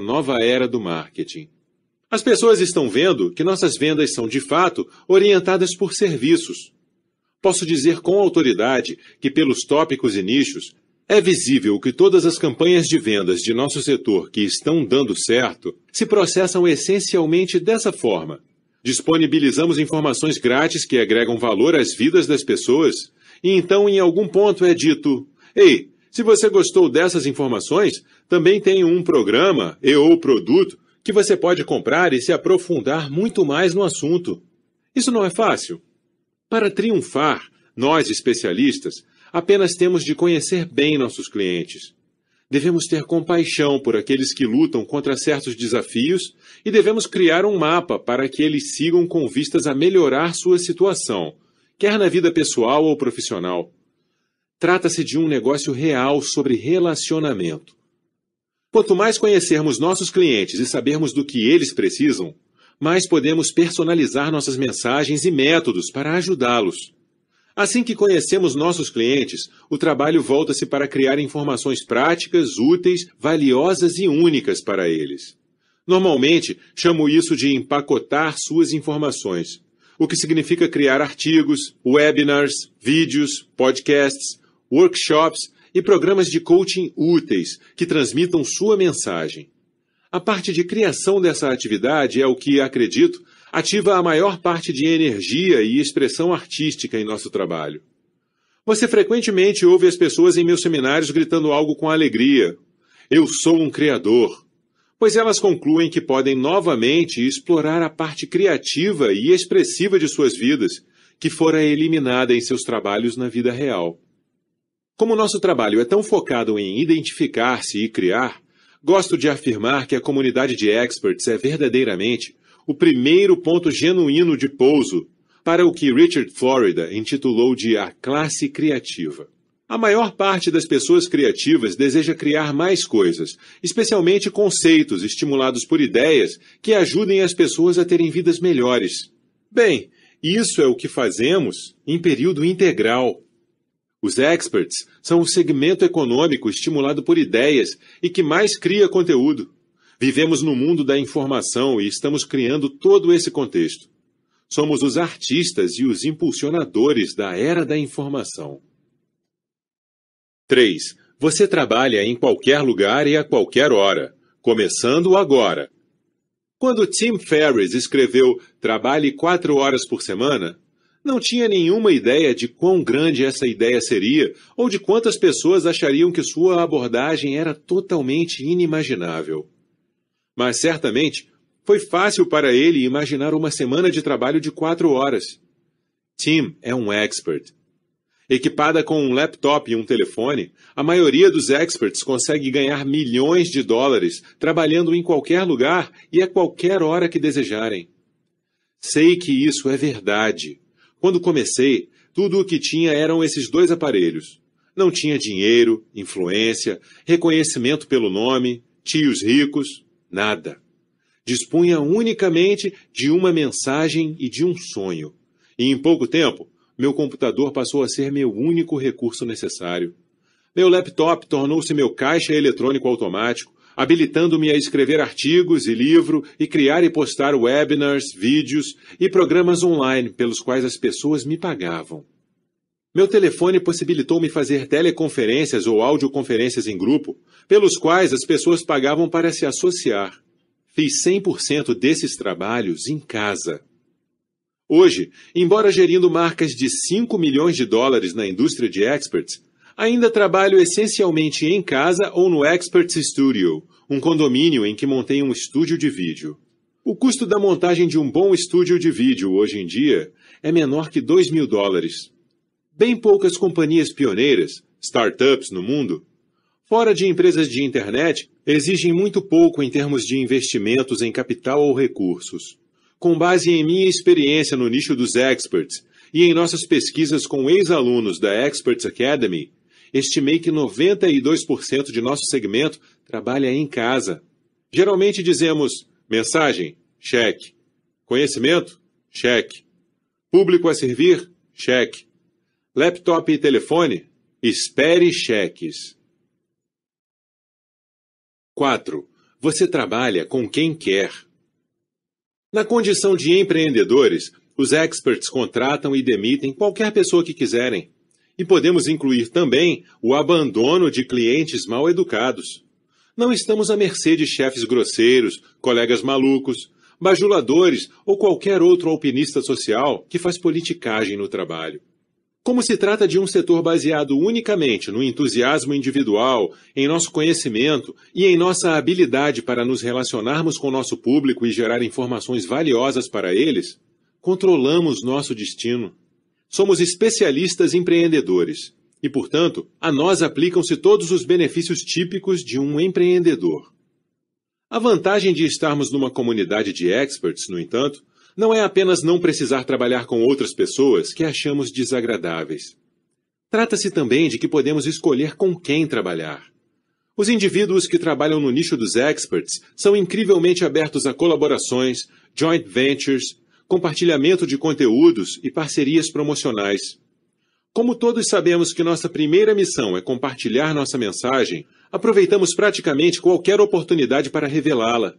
nova era do marketing. As pessoas estão vendo que nossas vendas são, de fato, orientadas por serviços. Posso dizer com autoridade que, pelos tópicos e nichos, é visível que todas as campanhas de vendas de nosso setor que estão dando certo se processam essencialmente dessa forma. Disponibilizamos informações grátis que agregam valor às vidas das pessoas, e então, em algum ponto, é dito: Ei, se você gostou dessas informações, também tem um programa e ou produto que você pode comprar e se aprofundar muito mais no assunto. Isso não é fácil. Para triunfar, nós, especialistas, apenas temos de conhecer bem nossos clientes. Devemos ter compaixão por aqueles que lutam contra certos desafios e devemos criar um mapa para que eles sigam com vistas a melhorar sua situação, quer na vida pessoal ou profissional. Trata-se de um negócio real sobre relacionamento. Quanto mais conhecermos nossos clientes e sabermos do que eles precisam, mais podemos personalizar nossas mensagens e métodos para ajudá-los. Assim que conhecemos nossos clientes, o trabalho volta-se para criar informações práticas, úteis, valiosas e únicas para eles. Normalmente, chamo isso de empacotar suas informações, o que significa criar artigos, webinars, vídeos, podcasts, workshops e programas de coaching úteis que transmitam sua mensagem. A parte de criação dessa atividade é o que, acredito, ativa a maior parte de energia e expressão artística em nosso trabalho. Você frequentemente ouve as pessoas em meus seminários gritando algo com alegria. Eu sou um criador. Pois elas concluem que podem novamente explorar a parte criativa e expressiva de suas vidas, que fora eliminada em seus trabalhos na vida real. Como nosso trabalho é tão focado em identificar-se e criar, gosto de afirmar que a comunidade de experts é verdadeiramente o primeiro ponto genuíno de pouso para o que Richard Florida intitulou de a classe criativa. A maior parte das pessoas criativas deseja criar mais coisas, especialmente conceitos estimulados por ideias que ajudem as pessoas a terem vidas melhores. Bem, isso é o que fazemos em período integral. Os experts são o segmento econômico estimulado por ideias e que mais cria conteúdo. Vivemos no mundo da informação e estamos criando todo esse contexto. Somos os artistas e os impulsionadores da era da informação. 3. Você trabalha em qualquer lugar e a qualquer hora, começando agora. Quando Tim Ferriss escreveu Trabalhe quatro horas por semana, não tinha nenhuma ideia de quão grande essa ideia seria ou de quantas pessoas achariam que sua abordagem era totalmente inimaginável. Mas certamente foi fácil para ele imaginar uma semana de trabalho de quatro horas. Tim é um expert. Equipada com um laptop e um telefone, a maioria dos experts consegue ganhar milhões de dólares trabalhando em qualquer lugar e a qualquer hora que desejarem. Sei que isso é verdade. Quando comecei, tudo o que tinha eram esses dois aparelhos. Não tinha dinheiro, influência, reconhecimento pelo nome, tios ricos, nada. Dispunha unicamente de uma mensagem e de um sonho. E em pouco tempo, meu computador passou a ser meu único recurso necessário. Meu laptop tornou-se meu caixa eletrônico automático, habilitando-me a escrever artigos e livro e criar e postar webinars, vídeos e programas online pelos quais as pessoas me pagavam. Meu telefone possibilitou-me fazer teleconferências ou audioconferências em grupo, pelos quais as pessoas pagavam para se associar. Fiz 100% desses trabalhos em casa. Hoje, embora gerindo marcas de 5 milhões de dólares na indústria de experts, ainda trabalho essencialmente em casa ou no Experts Studio, um condomínio em que montei um estúdio de vídeo. O custo da montagem de um bom estúdio de vídeo hoje em dia é menor que 2 mil dólares. Bem poucas companhias pioneiras, startups no mundo, fora de empresas de internet, exigem muito pouco em termos de investimentos em capital ou recursos. Com base em minha experiência no nicho dos experts e em nossas pesquisas com ex-alunos da Experts Academy, estimei que 92% de nosso segmento trabalha em casa. Geralmente dizemos mensagem, cheque. Conhecimento, cheque. Público a servir, cheque. Laptop e telefone? Espere cheques. 4. você trabalha com quem quer. Na condição de empreendedores, os experts contratam e demitem qualquer pessoa que quiserem. E podemos incluir também o abandono de clientes mal educados. Não estamos à mercê de chefes grosseiros, colegas malucos, bajuladores ou qualquer outro alpinista social que faz politicagem no trabalho. Como se trata de um setor baseado unicamente no entusiasmo individual, em nosso conhecimento e em nossa habilidade para nos relacionarmos com nosso público e gerar informações valiosas para eles, controlamos nosso destino. Somos especialistas empreendedores e, portanto, a nós aplicam-se todos os benefícios típicos de um empreendedor. A vantagem de estarmos numa comunidade de experts, no entanto, não é apenas não precisar trabalhar com outras pessoas que achamos desagradáveis. Trata-se também de que podemos escolher com quem trabalhar. Os indivíduos que trabalham no nicho dos experts são incrivelmente abertos a colaborações, joint ventures, compartilhamento de conteúdos e parcerias promocionais. Como todos sabemos que nossa primeira missão é compartilhar nossa mensagem, aproveitamos praticamente qualquer oportunidade para revelá-la.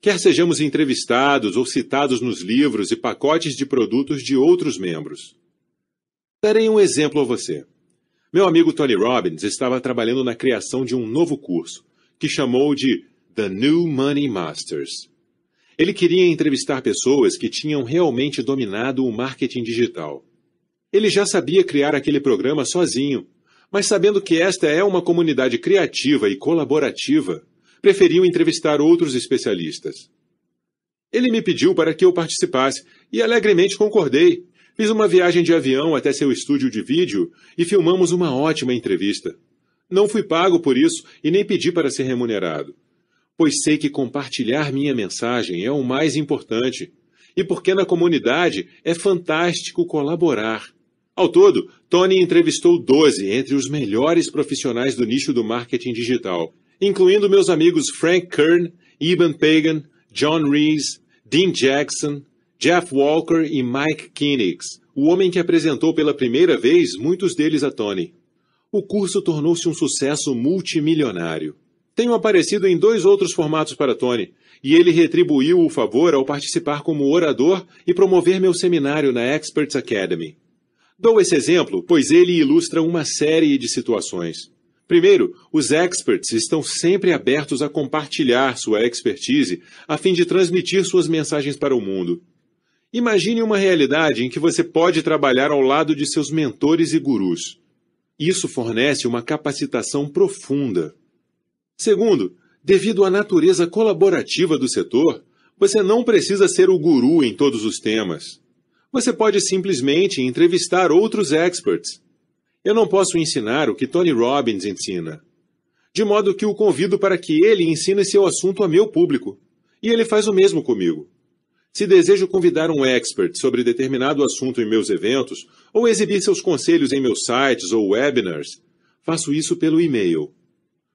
Quer sejamos entrevistados ou citados nos livros e pacotes de produtos de outros membros. Darei um exemplo a você. Meu amigo Tony Robbins estava trabalhando na criação de um novo curso, que chamou de The New Money Masters. Ele queria entrevistar pessoas que tinham realmente dominado o marketing digital. Ele já sabia criar aquele programa sozinho, mas sabendo que esta é uma comunidade criativa e colaborativa, preferiu entrevistar outros especialistas. Ele me pediu para que eu participasse e alegremente concordei. Fiz uma viagem de avião até seu estúdio de vídeo e filmamos uma ótima entrevista. Não fui pago por isso e nem pedi para ser remunerado, pois sei que compartilhar minha mensagem é o mais importante e porque na comunidade é fantástico colaborar. Ao todo, Tony entrevistou 12 entre os melhores profissionais do nicho do marketing digital, incluindo meus amigos Frank Kern, Eben Pagan, John Rees, Dean Jackson, Jeff Walker e Mike Kinix, o homem que apresentou pela primeira vez muitos deles a Tony. O curso tornou-se um sucesso multimilionário. Tenho aparecido em dois outros formatos para Tony, e ele retribuiu o favor ao participar como orador e promover meu seminário na Experts Academy. Dou esse exemplo, pois ele ilustra uma série de situações. Primeiro, os experts estão sempre abertos a compartilhar sua expertise a fim de transmitir suas mensagens para o mundo. Imagine uma realidade em que você pode trabalhar ao lado de seus mentores e gurus. Isso fornece uma capacitação profunda. Segundo, devido à natureza colaborativa do setor, você não precisa ser o guru em todos os temas. Você pode simplesmente entrevistar outros experts. Eu não posso ensinar o que Tony Robbins ensina. De modo que o convido para que ele ensine seu assunto a meu público. E ele faz o mesmo comigo. Se desejo convidar um expert sobre determinado assunto em meus eventos, ou exibir seus conselhos em meus sites ou webinars, faço isso pelo e-mail.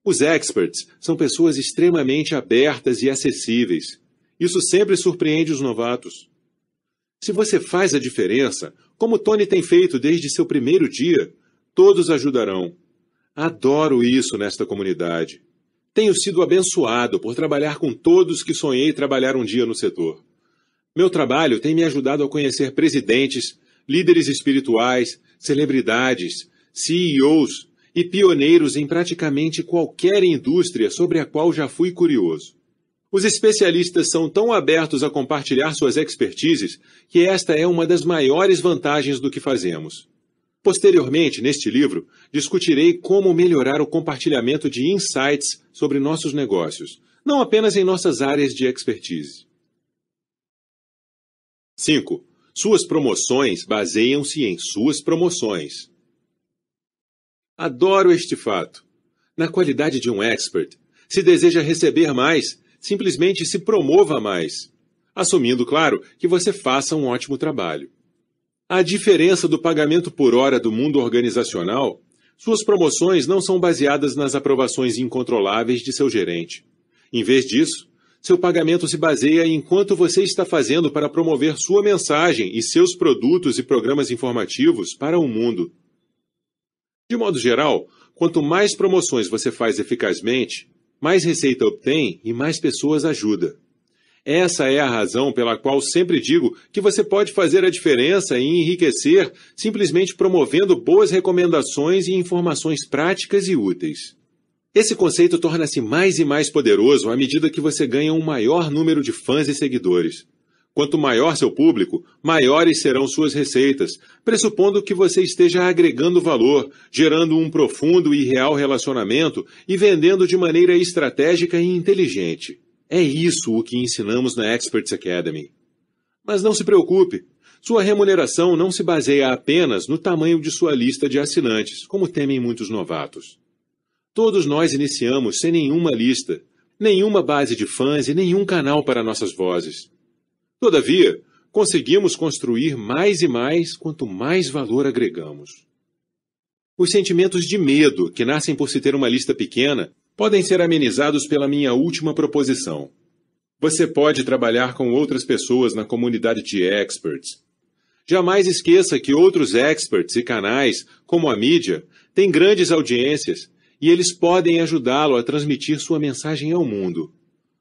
Os experts são pessoas extremamente abertas e acessíveis. Isso sempre surpreende os novatos. Se você faz a diferença, como Tony tem feito desde seu primeiro dia, todos ajudarão. Adoro isso nesta comunidade. Tenho sido abençoado por trabalhar com todos que sonhei trabalhar um dia no setor. Meu trabalho tem me ajudado a conhecer presidentes, líderes espirituais, celebridades, CEOs e pioneiros em praticamente qualquer indústria sobre a qual já fui curioso. Os especialistas são tão abertos a compartilhar suas expertises que esta é uma das maiores vantagens do que fazemos. Posteriormente, neste livro, discutirei como melhorar o compartilhamento de insights sobre nossos negócios, não apenas em nossas áreas de expertise. 5. Suas promoções baseiam-se em suas promoções. Adoro este fato. Na qualidade de um expert, se deseja receber mais, simplesmente se promova mais, assumindo, claro, que você faça um ótimo trabalho. A diferença do pagamento por hora do mundo organizacional, suas promoções não são baseadas nas aprovações incontroláveis de seu gerente. Em vez disso, seu pagamento se baseia em quanto você está fazendo para promover sua mensagem e seus produtos e programas informativos para o mundo. De modo geral, quanto mais promoções você faz eficazmente, mais receita obtém e mais pessoas ajuda. Essa é a razão pela qual sempre digo que você pode fazer a diferença e enriquecer simplesmente promovendo boas recomendações e informações práticas e úteis. Esse conceito torna-se mais e mais poderoso à medida que você ganha um maior número de fãs e seguidores. Quanto maior seu público, maiores serão suas receitas, pressupondo que você esteja agregando valor, gerando um profundo e real relacionamento e vendendo de maneira estratégica e inteligente. É isso o que ensinamos na Experts Academy. Mas não se preocupe, sua remuneração não se baseia apenas no tamanho de sua lista de assinantes, como temem muitos novatos. Todos nós iniciamos sem nenhuma lista, nenhuma base de fãs e nenhum canal para nossas vozes. Todavia, conseguimos construir mais e mais quanto mais valor agregamos. Os sentimentos de medo que nascem por se ter uma lista pequena podem ser amenizados pela minha última proposição. Você pode trabalhar com outras pessoas na comunidade de experts. Jamais esqueça que outros experts e canais, como a mídia, têm grandes audiências e eles podem ajudá-lo a transmitir sua mensagem ao mundo.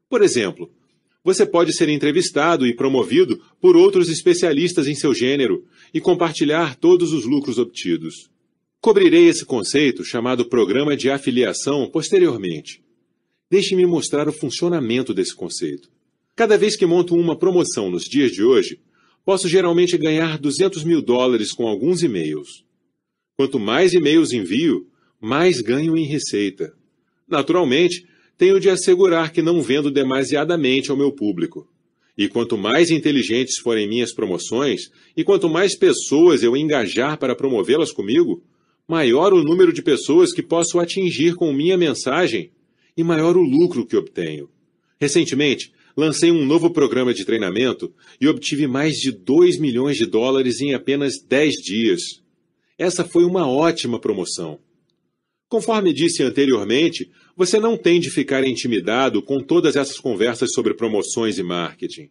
Por exemplo, você pode ser entrevistado e promovido por outros especialistas em seu gênero e compartilhar todos os lucros obtidos. Cobrirei esse conceito, chamado programa de afiliação, posteriormente. Deixe-me mostrar o funcionamento desse conceito. Cada vez que monto uma promoção nos dias de hoje, posso geralmente ganhar 200 mil dólares com alguns e-mails. Quanto mais e-mails envio, mais ganho em receita. Naturalmente, tenho de assegurar que não vendo demasiadamente ao meu público. E quanto mais inteligentes forem minhas promoções, e quanto mais pessoas eu engajar para promovê-las comigo, maior o número de pessoas que posso atingir com minha mensagem e maior o lucro que obtenho. Recentemente, lancei um novo programa de treinamento e obtive mais de 2 milhões de dólares em apenas 10 dias. Essa foi uma ótima promoção. Conforme disse anteriormente, você não tem de ficar intimidado com todas essas conversas sobre promoções e marketing.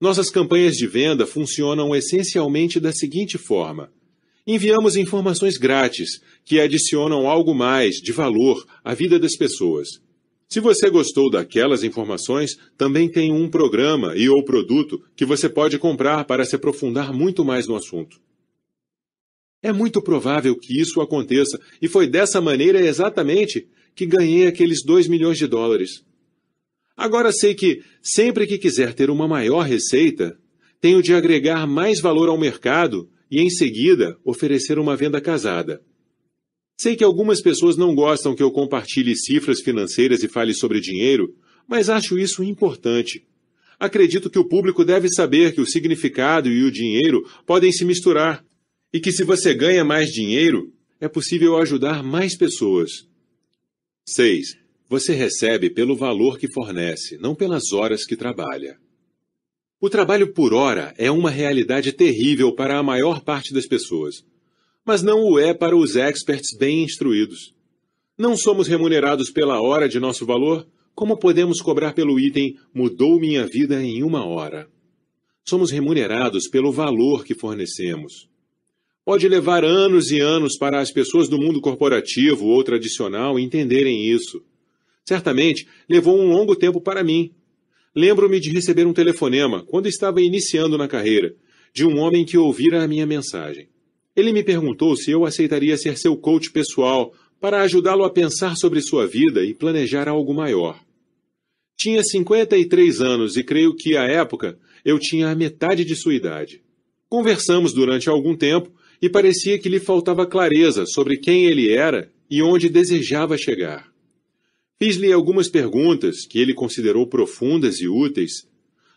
Nossas campanhas de venda funcionam essencialmente da seguinte forma: enviamos informações grátis que adicionam algo mais de valor à vida das pessoas. Se você gostou daquelas informações, também tem um programa e ou produto que você pode comprar para se aprofundar muito mais no assunto. É muito provável que isso aconteça, e foi dessa maneira exatamente que ganhei aqueles 2 milhões de dólares. Agora sei que, sempre que quiser ter uma maior receita, tenho de agregar mais valor ao mercado e, em seguida, oferecer uma venda casada. Sei que algumas pessoas não gostam que eu compartilhe cifras financeiras e fale sobre dinheiro, mas acho isso importante. Acredito que o público deve saber que o significado e o dinheiro podem se misturar e que se você ganha mais dinheiro, é possível ajudar mais pessoas. 6. Você recebe pelo valor que fornece, não pelas horas que trabalha. O trabalho por hora é uma realidade terrível para a maior parte das pessoas, mas não o é para os experts bem instruídos. Não somos remunerados pela hora de nosso valor, como podemos cobrar pelo item mudou minha vida em uma hora. Somos remunerados pelo valor que fornecemos. Pode levar anos e anos para as pessoas do mundo corporativo ou tradicional entenderem isso. Certamente levou um longo tempo para mim, Lembro-me de receber um telefonema, quando estava iniciando na carreira, de um homem que ouvira a minha mensagem. Ele me perguntou se eu aceitaria ser seu coach pessoal para ajudá-lo a pensar sobre sua vida e planejar algo maior. Tinha 53 anos e creio que, à época, eu tinha a metade de sua idade. Conversamos durante algum tempo e parecia que lhe faltava clareza sobre quem ele era e onde desejava chegar. Fiz-lhe algumas perguntas que ele considerou profundas e úteis.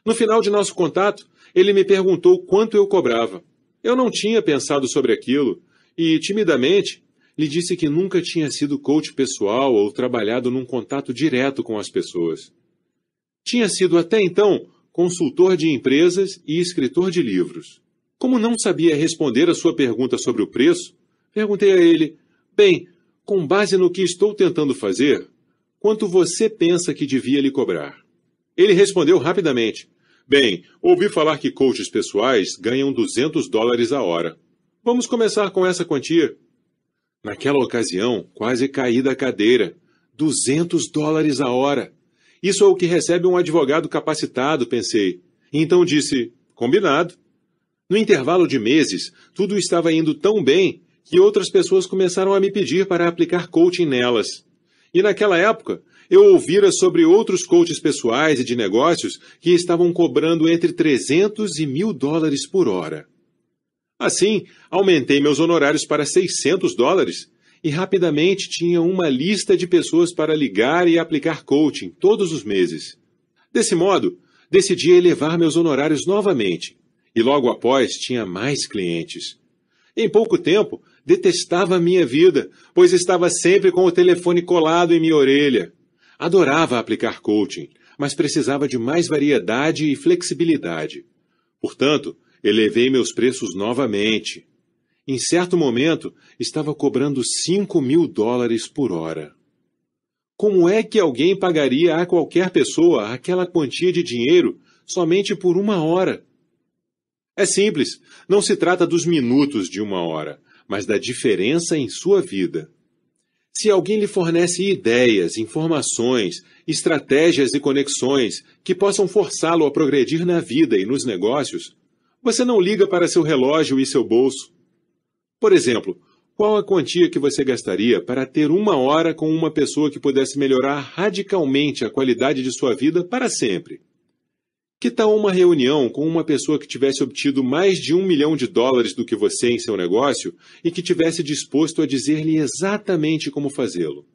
No final de nosso contato, ele me perguntou quanto eu cobrava. Eu não tinha pensado sobre aquilo e, timidamente, lhe disse que nunca tinha sido coach pessoal ou trabalhado num contato direto com as pessoas. Tinha sido até então consultor de empresas e escritor de livros. Como não sabia responder a sua pergunta sobre o preço, perguntei a ele: Bem, com base no que estou tentando fazer, Quanto você pensa que devia lhe cobrar? Ele respondeu rapidamente: Bem, ouvi falar que coaches pessoais ganham 200 dólares a hora. Vamos começar com essa quantia. Naquela ocasião, quase caí da cadeira. 200 dólares a hora. Isso é o que recebe um advogado capacitado, pensei. Então disse: Combinado. No intervalo de meses, tudo estava indo tão bem que outras pessoas começaram a me pedir para aplicar coaching nelas. E naquela época, eu ouvira sobre outros coaches pessoais e de negócios que estavam cobrando entre 300 e mil dólares por hora. Assim, aumentei meus honorários para 600 dólares e rapidamente tinha uma lista de pessoas para ligar e aplicar coaching todos os meses. Desse modo, decidi elevar meus honorários novamente e logo após tinha mais clientes. Em pouco tempo, detestava a minha vida, pois estava sempre com o telefone colado em minha orelha. Adorava aplicar coaching, mas precisava de mais variedade e flexibilidade. Portanto, elevei meus preços novamente. Em certo momento, estava cobrando 5 mil dólares por hora. Como é que alguém pagaria a qualquer pessoa aquela quantia de dinheiro somente por uma hora? É simples, não se trata dos minutos de uma hora, mas da diferença em sua vida. Se alguém lhe fornece ideias, informações, estratégias e conexões que possam forçá-lo a progredir na vida e nos negócios, você não liga para seu relógio e seu bolso. Por exemplo, qual a quantia que você gastaria para ter uma hora com uma pessoa que pudesse melhorar radicalmente a qualidade de sua vida para sempre? Que tal uma reunião com uma pessoa que tivesse obtido mais de um milhão de dólares do que você em seu negócio e que tivesse disposto a dizer-lhe exatamente como fazê-lo?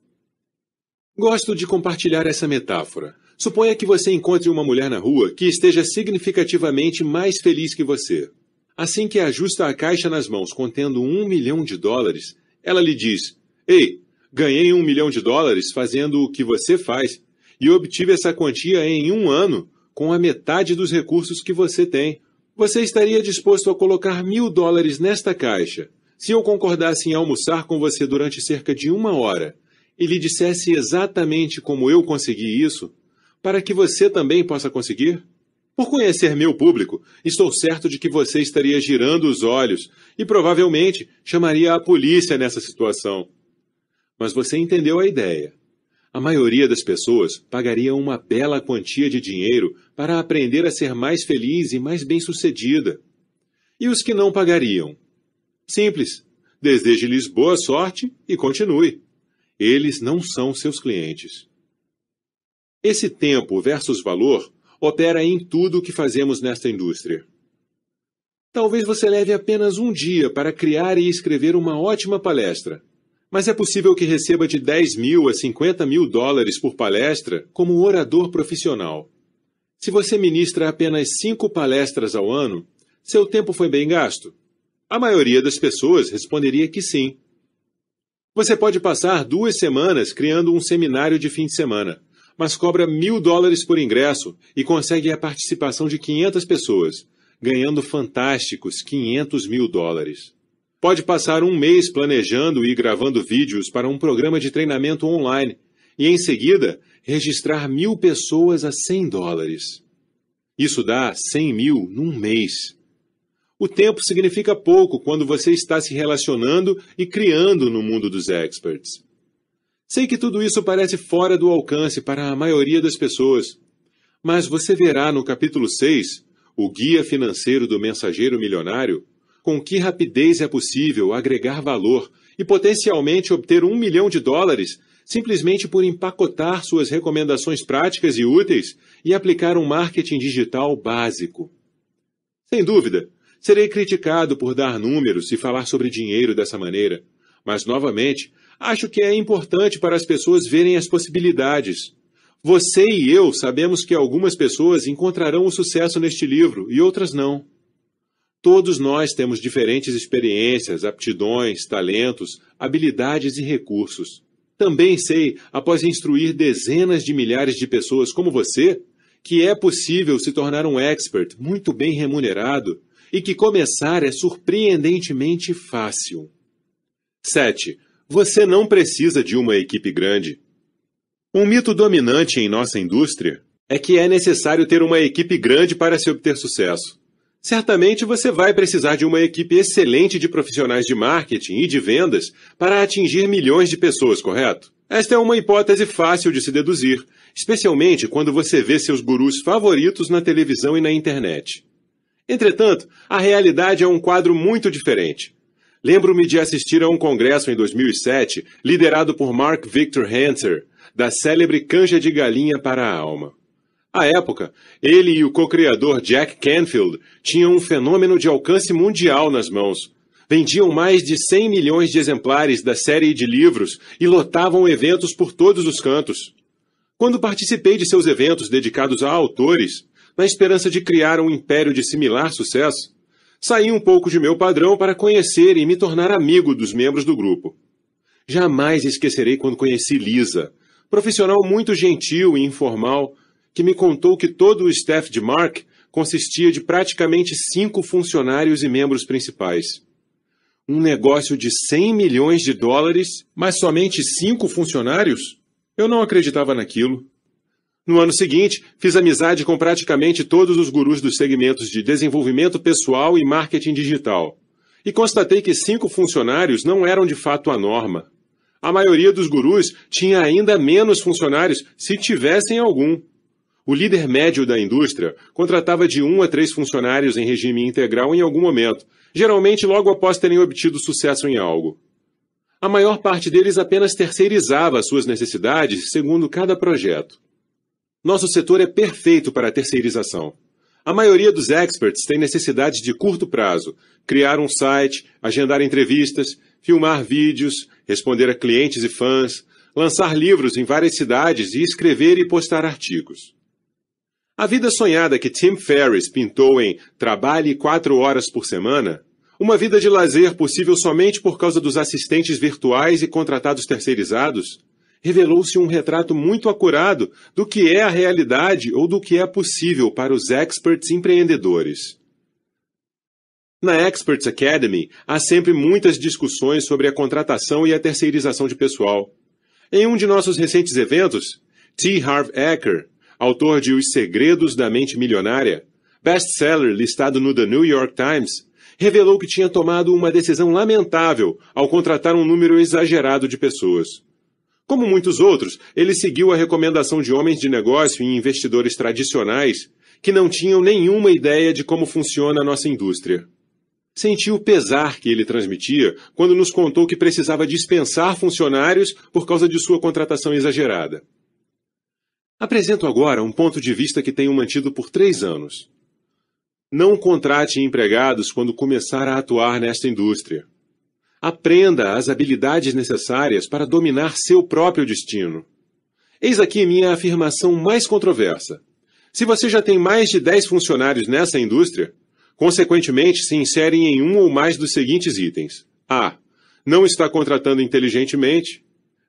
Gosto de compartilhar essa metáfora. Suponha que você encontre uma mulher na rua que esteja significativamente mais feliz que você. Assim que ajusta a caixa nas mãos contendo um milhão de dólares, ela lhe diz: Ei, ganhei um milhão de dólares fazendo o que você faz e obtive essa quantia em um ano, com a metade dos recursos que você tem. Você estaria disposto a colocar mil dólares nesta caixa se eu concordasse em almoçar com você durante cerca de uma hora e lhe dissesse exatamente como eu consegui isso? para que você também possa conseguir? Por conhecer meu público, estou certo de que você estaria girando os olhos e provavelmente chamaria a polícia nessa situação. Mas você entendeu a ideia. A maioria das pessoas pagaria uma bela quantia de dinheiro para aprender a ser mais feliz e mais bem-sucedida. E os que não pagariam? Simples. Deseje-lhes boa sorte e continue. Eles não são seus clientes. Esse tempo versus valor opera em tudo o que fazemos nesta indústria. Talvez você leve apenas um dia para criar e escrever uma ótima palestra, mas é possível que receba de 10 mil a 50 mil dólares por palestra como orador profissional. Se você ministra apenas cinco palestras ao ano, seu tempo foi bem gasto? A maioria das pessoas responderia que sim. Você pode passar duas semanas criando um seminário de fim de semana mas cobra mil dólares por ingresso e consegue a participação de 500 pessoas, ganhando fantásticos 500 mil dólares. Pode passar um mês planejando e gravando vídeos para um programa de treinamento online e, em seguida, registrar mil pessoas a 100 dólares. Isso dá 100 mil num mês. O tempo significa pouco quando você está se relacionando e criando no mundo dos experts. Sei que tudo isso parece fora do alcance para a maioria das pessoas, mas você verá no capítulo 6, o Guia Financeiro do Mensageiro Milionário, com que rapidez é possível agregar valor e potencialmente obter um milhão de dólares simplesmente por empacotar suas recomendações práticas e úteis e aplicar um marketing digital básico. Sem dúvida, serei criticado por dar números e falar sobre dinheiro dessa maneira, mas novamente Acho que é importante para as pessoas verem as possibilidades. Você e eu sabemos que algumas pessoas encontrarão o sucesso neste livro e outras não. Todos nós temos diferentes experiências, aptidões, talentos, habilidades e recursos. Também sei, após instruir dezenas de milhares de pessoas como você, que é possível se tornar um expert muito bem remunerado e que começar é surpreendentemente fácil. 7. Você não precisa de uma equipe grande. Um mito dominante em nossa indústria é que é necessário ter uma equipe grande para se obter sucesso. Certamente você vai precisar de uma equipe excelente de profissionais de marketing e de vendas para atingir milhões de pessoas, correto? Esta é uma hipótese fácil de se deduzir, especialmente quando você vê seus gurus favoritos na televisão e na internet. Entretanto, a realidade é um quadro muito diferente. Lembro-me de assistir a um congresso em 2007, liderado por Mark Victor Hanser, da célebre canja de galinha para a alma. À época, ele e o co-criador Jack Canfield tinham um fenômeno de alcance mundial nas mãos. Vendiam mais de 100 milhões de exemplares da série de livros e lotavam eventos por todos os cantos. Quando participei de seus eventos dedicados a autores, na esperança de criar um império de similar sucesso, saí um pouco de meu padrão para conhecer e me tornar amigo dos membros do grupo. Jamais esquecerei quando conheci Lisa, profissional muito gentil e informal, que me contou que todo o staff de Mark consistia de praticamente cinco funcionários e membros principais. Um negócio de 100 milhões de dólares, mas somente cinco funcionários? Eu não acreditava naquilo. No ano seguinte, fiz amizade com praticamente todos os gurus dos segmentos de desenvolvimento pessoal e marketing digital. E constatei que cinco funcionários não eram de fato a norma. A maioria dos gurus tinha ainda menos funcionários, se tivessem algum. O líder médio da indústria contratava de um a três funcionários em regime integral em algum momento, geralmente logo após terem obtido sucesso em algo. A maior parte deles apenas terceirizava suas necessidades segundo cada projeto. Nosso setor é perfeito para a terceirização. A maioria dos experts tem necessidades de curto prazo: criar um site, agendar entrevistas, filmar vídeos, responder a clientes e fãs, lançar livros em várias cidades e escrever e postar artigos. A vida sonhada que Tim Ferriss pintou em Trabalhe quatro horas por semana, uma vida de lazer possível somente por causa dos assistentes virtuais e contratados terceirizados, revelou-se um retrato muito acurado do que é a realidade ou do que é possível para os experts empreendedores. Na Experts Academy, há sempre muitas discussões sobre a contratação e a terceirização de pessoal. Em um de nossos recentes eventos, T. Harv Eker, autor de Os Segredos da Mente Milionária, best-seller listado no The New York Times, revelou que tinha tomado uma decisão lamentável ao contratar um número exagerado de pessoas. Como muitos outros, ele seguiu a recomendação de homens de negócio e investidores tradicionais que não tinham nenhuma ideia de como funciona a nossa indústria. Sentiu o pesar que ele transmitia quando nos contou que precisava dispensar funcionários por causa de sua contratação exagerada. Apresento agora um ponto de vista que tenho mantido por três anos. Não contrate empregados quando começar a atuar nesta indústria. Aprenda as habilidades necessárias para dominar seu próprio destino. Eis aqui minha afirmação mais controversa. Se você já tem mais de 10 funcionários nessa indústria, consequentemente se insere em um ou mais dos seguintes itens: A. Não está contratando inteligentemente.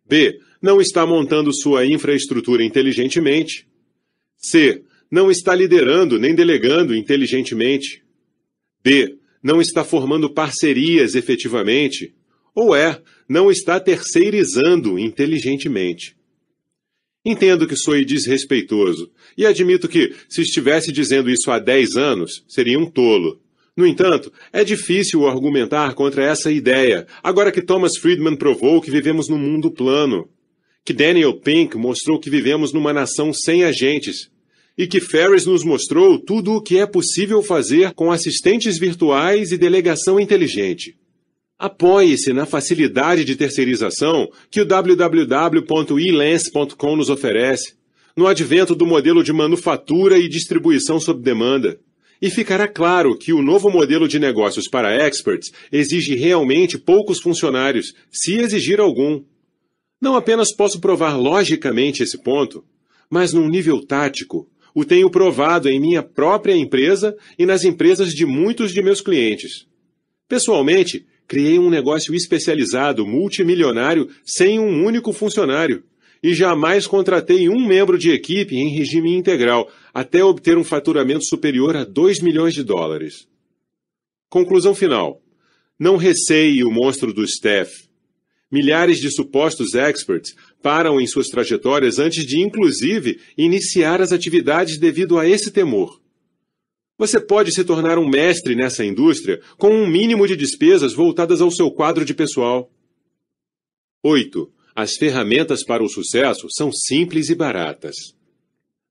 B. Não está montando sua infraestrutura inteligentemente. C. Não está liderando nem delegando inteligentemente. D não está formando parcerias efetivamente, ou é, não está terceirizando inteligentemente. Entendo que sou desrespeitoso, e admito que, se estivesse dizendo isso há 10 anos, seria um tolo. No entanto, é difícil argumentar contra essa ideia, agora que Thomas Friedman provou que vivemos num mundo plano, que Daniel Pink mostrou que vivemos numa nação sem agentes, e que Ferris nos mostrou tudo o que é possível fazer com assistentes virtuais e delegação inteligente. Apoie-se na facilidade de terceirização que o www.elance.com nos oferece, no advento do modelo de manufatura e distribuição sob demanda. E ficará claro que o novo modelo de negócios para experts exige realmente poucos funcionários, se exigir algum. Não apenas posso provar logicamente esse ponto, mas num nível tático, o tenho provado em minha própria empresa e nas empresas de muitos de meus clientes. Pessoalmente, criei um negócio especializado, multimilionário, sem um único funcionário. E jamais contratei um membro de equipe em regime integral, até obter um faturamento superior a 2 milhões de dólares. Conclusão final. Não receie o monstro do staff. Milhares de supostos experts param em suas trajetórias antes de, inclusive, iniciar as atividades devido a esse temor. Você pode se tornar um mestre nessa indústria com um mínimo de despesas voltadas ao seu quadro de pessoal. 8. as ferramentas para o sucesso são simples e baratas.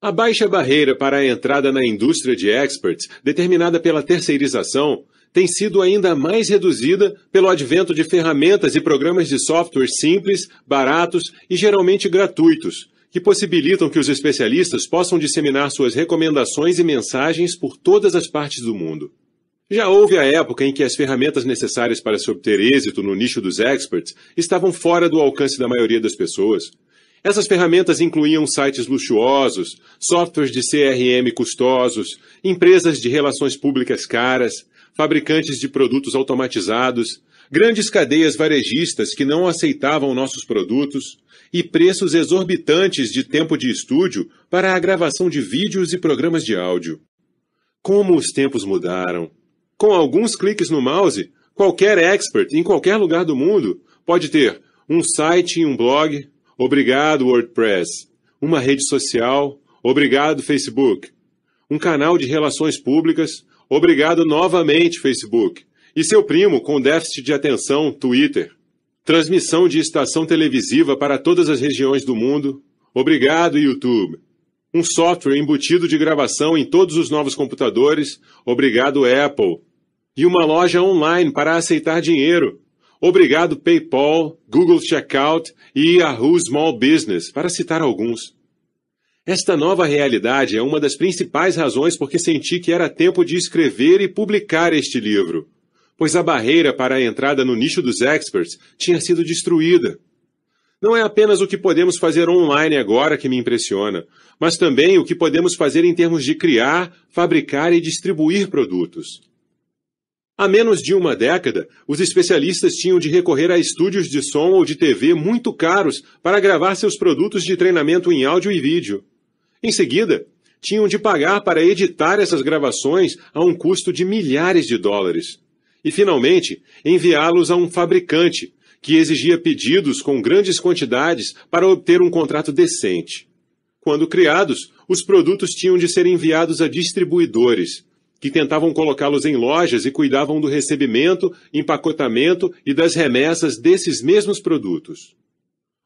A baixa barreira para a entrada na indústria de experts, determinada pela terceirização, tem sido ainda mais reduzida pelo advento de ferramentas e programas de software simples, baratos e geralmente gratuitos, que possibilitam que os especialistas possam disseminar suas recomendações e mensagens por todas as partes do mundo. Já houve a época em que as ferramentas necessárias para se obter êxito no nicho dos experts estavam fora do alcance da maioria das pessoas. Essas ferramentas incluíam sites luxuosos, softwares de CRM custosos, empresas de relações públicas caras, fabricantes de produtos automatizados, grandes cadeias varejistas que não aceitavam nossos produtos e preços exorbitantes de tempo de estúdio para a gravação de vídeos e programas de áudio. Como os tempos mudaram! Com alguns cliques no mouse, qualquer expert em qualquer lugar do mundo pode ter um site e um blog, obrigado WordPress, uma rede social, obrigado Facebook, um canal de relações públicas, Obrigado novamente, Facebook. E seu primo, com déficit de atenção, Twitter. Transmissão de estação televisiva para todas as regiões do mundo. Obrigado, YouTube. Um software embutido de gravação em todos os novos computadores. Obrigado, Apple. E uma loja online para aceitar dinheiro. Obrigado, PayPal, Google Checkout e Yahoo Small Business, para citar alguns. Esta nova realidade é uma das principais razões por que senti que era tempo de escrever e publicar este livro, pois a barreira para a entrada no nicho dos experts tinha sido destruída. Não é apenas o que podemos fazer online agora que me impressiona, mas também o que podemos fazer em termos de criar, fabricar e distribuir produtos. Há menos de uma década, os especialistas tinham de recorrer a estúdios de som ou de TV muito caros para gravar seus produtos de treinamento em áudio e vídeo. Em seguida, tinham de pagar para editar essas gravações a um custo de milhares de dólares. E, finalmente, enviá-los a um fabricante, que exigia pedidos com grandes quantidades para obter um contrato decente. Quando criados, os produtos tinham de ser enviados a distribuidores, que tentavam colocá-los em lojas e cuidavam do recebimento, empacotamento e das remessas desses mesmos produtos.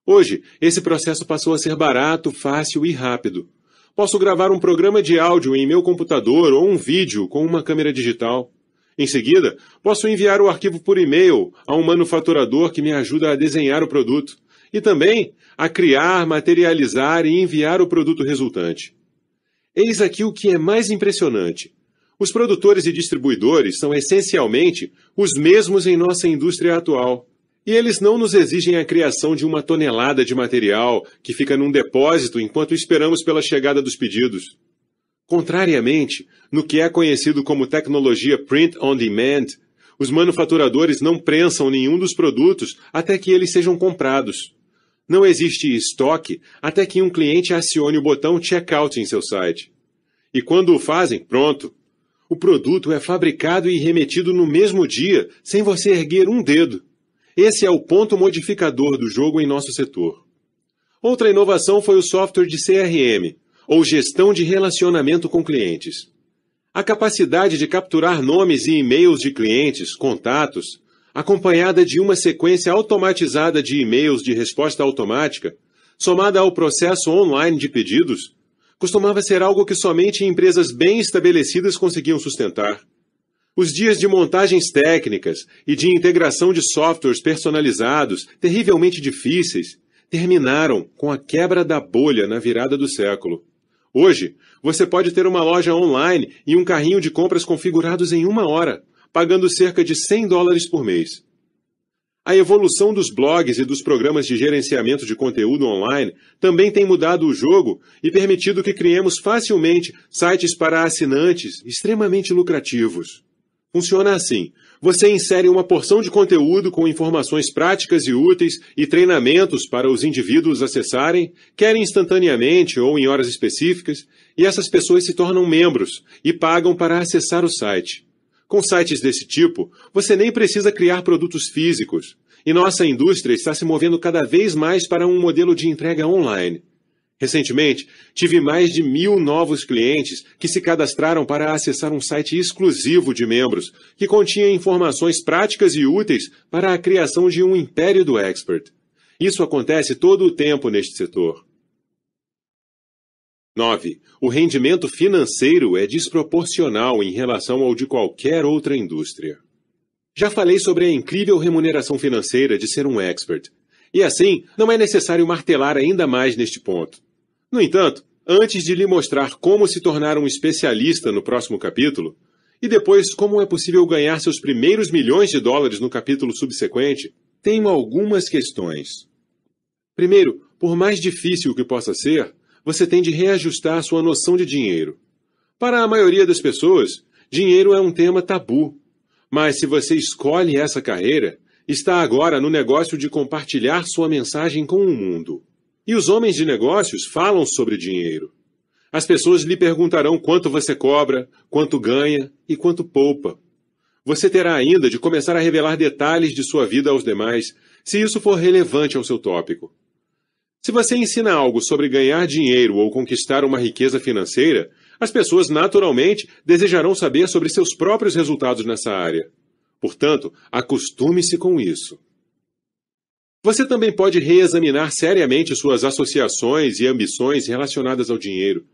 Hoje, esse processo passou a ser barato, fácil e rápido. Posso gravar um programa de áudio em meu computador ou um vídeo com uma câmera digital. Em seguida, posso enviar o arquivo por e-mail a um manufaturador que me ajuda a desenhar o produto e também a criar, materializar e enviar o produto resultante. Eis aqui o que é mais impressionante. Os produtores e distribuidores são essencialmente os mesmos em nossa indústria atual. E eles não nos exigem a criação de uma tonelada de material que fica num depósito enquanto esperamos pela chegada dos pedidos. Contrariamente, no que é conhecido como tecnologia print on demand, os manufaturadores não prensam nenhum dos produtos até que eles sejam comprados. Não existe estoque até que um cliente acione o botão checkout em seu site. E quando o fazem, pronto. O produto é fabricado e remetido no mesmo dia, sem você erguer um dedo. Esse é o ponto modificador do jogo em nosso setor. Outra inovação foi o software de CRM, ou gestão de relacionamento com clientes. A capacidade de capturar nomes e e-mails de clientes, contatos, acompanhada de uma sequência automatizada de e-mails de resposta automática, somada ao processo online de pedidos, costumava ser algo que somente empresas bem estabelecidas conseguiam sustentar. Os dias de montagens técnicas e de integração de softwares personalizados, terrivelmente difíceis, terminaram com a quebra da bolha na virada do século. Hoje, você pode ter uma loja online e um carrinho de compras configurados em uma hora, pagando cerca de 100 dólares por mês. A evolução dos blogs e dos programas de gerenciamento de conteúdo online também tem mudado o jogo e permitido que criemos facilmente sites para assinantes extremamente lucrativos. Funciona assim. Você insere uma porção de conteúdo com informações práticas e úteis e treinamentos para os indivíduos acessarem, quer instantaneamente ou em horas específicas, e essas pessoas se tornam membros e pagam para acessar o site. Com sites desse tipo, você nem precisa criar produtos físicos, e nossa indústria está se movendo cada vez mais para um modelo de entrega online. Recentemente, tive mais de mil novos clientes que se cadastraram para acessar um site exclusivo de membros, que continha informações práticas e úteis para a criação de um império do expert. Isso acontece todo o tempo neste setor. 9. O rendimento financeiro é desproporcional em relação ao de qualquer outra indústria. Já falei sobre a incrível remuneração financeira de ser um expert, e assim não é necessário martelar ainda mais neste ponto. No entanto, antes de lhe mostrar como se tornar um especialista no próximo capítulo, e depois como é possível ganhar seus primeiros milhões de dólares no capítulo subsequente, tenho algumas questões. Primeiro, por mais difícil que possa ser, você tem de reajustar sua noção de dinheiro. Para a maioria das pessoas, dinheiro é um tema tabu. Mas se você escolhe essa carreira, está agora no negócio de compartilhar sua mensagem com o mundo. E os homens de negócios falam sobre dinheiro. As pessoas lhe perguntarão quanto você cobra, quanto ganha e quanto poupa. Você terá ainda de começar a revelar detalhes de sua vida aos demais, se isso for relevante ao seu tópico. Se você ensina algo sobre ganhar dinheiro ou conquistar uma riqueza financeira, as pessoas naturalmente desejarão saber sobre seus próprios resultados nessa área. Portanto, acostume-se com isso. Você também pode reexaminar seriamente suas associações e ambições relacionadas ao dinheiro.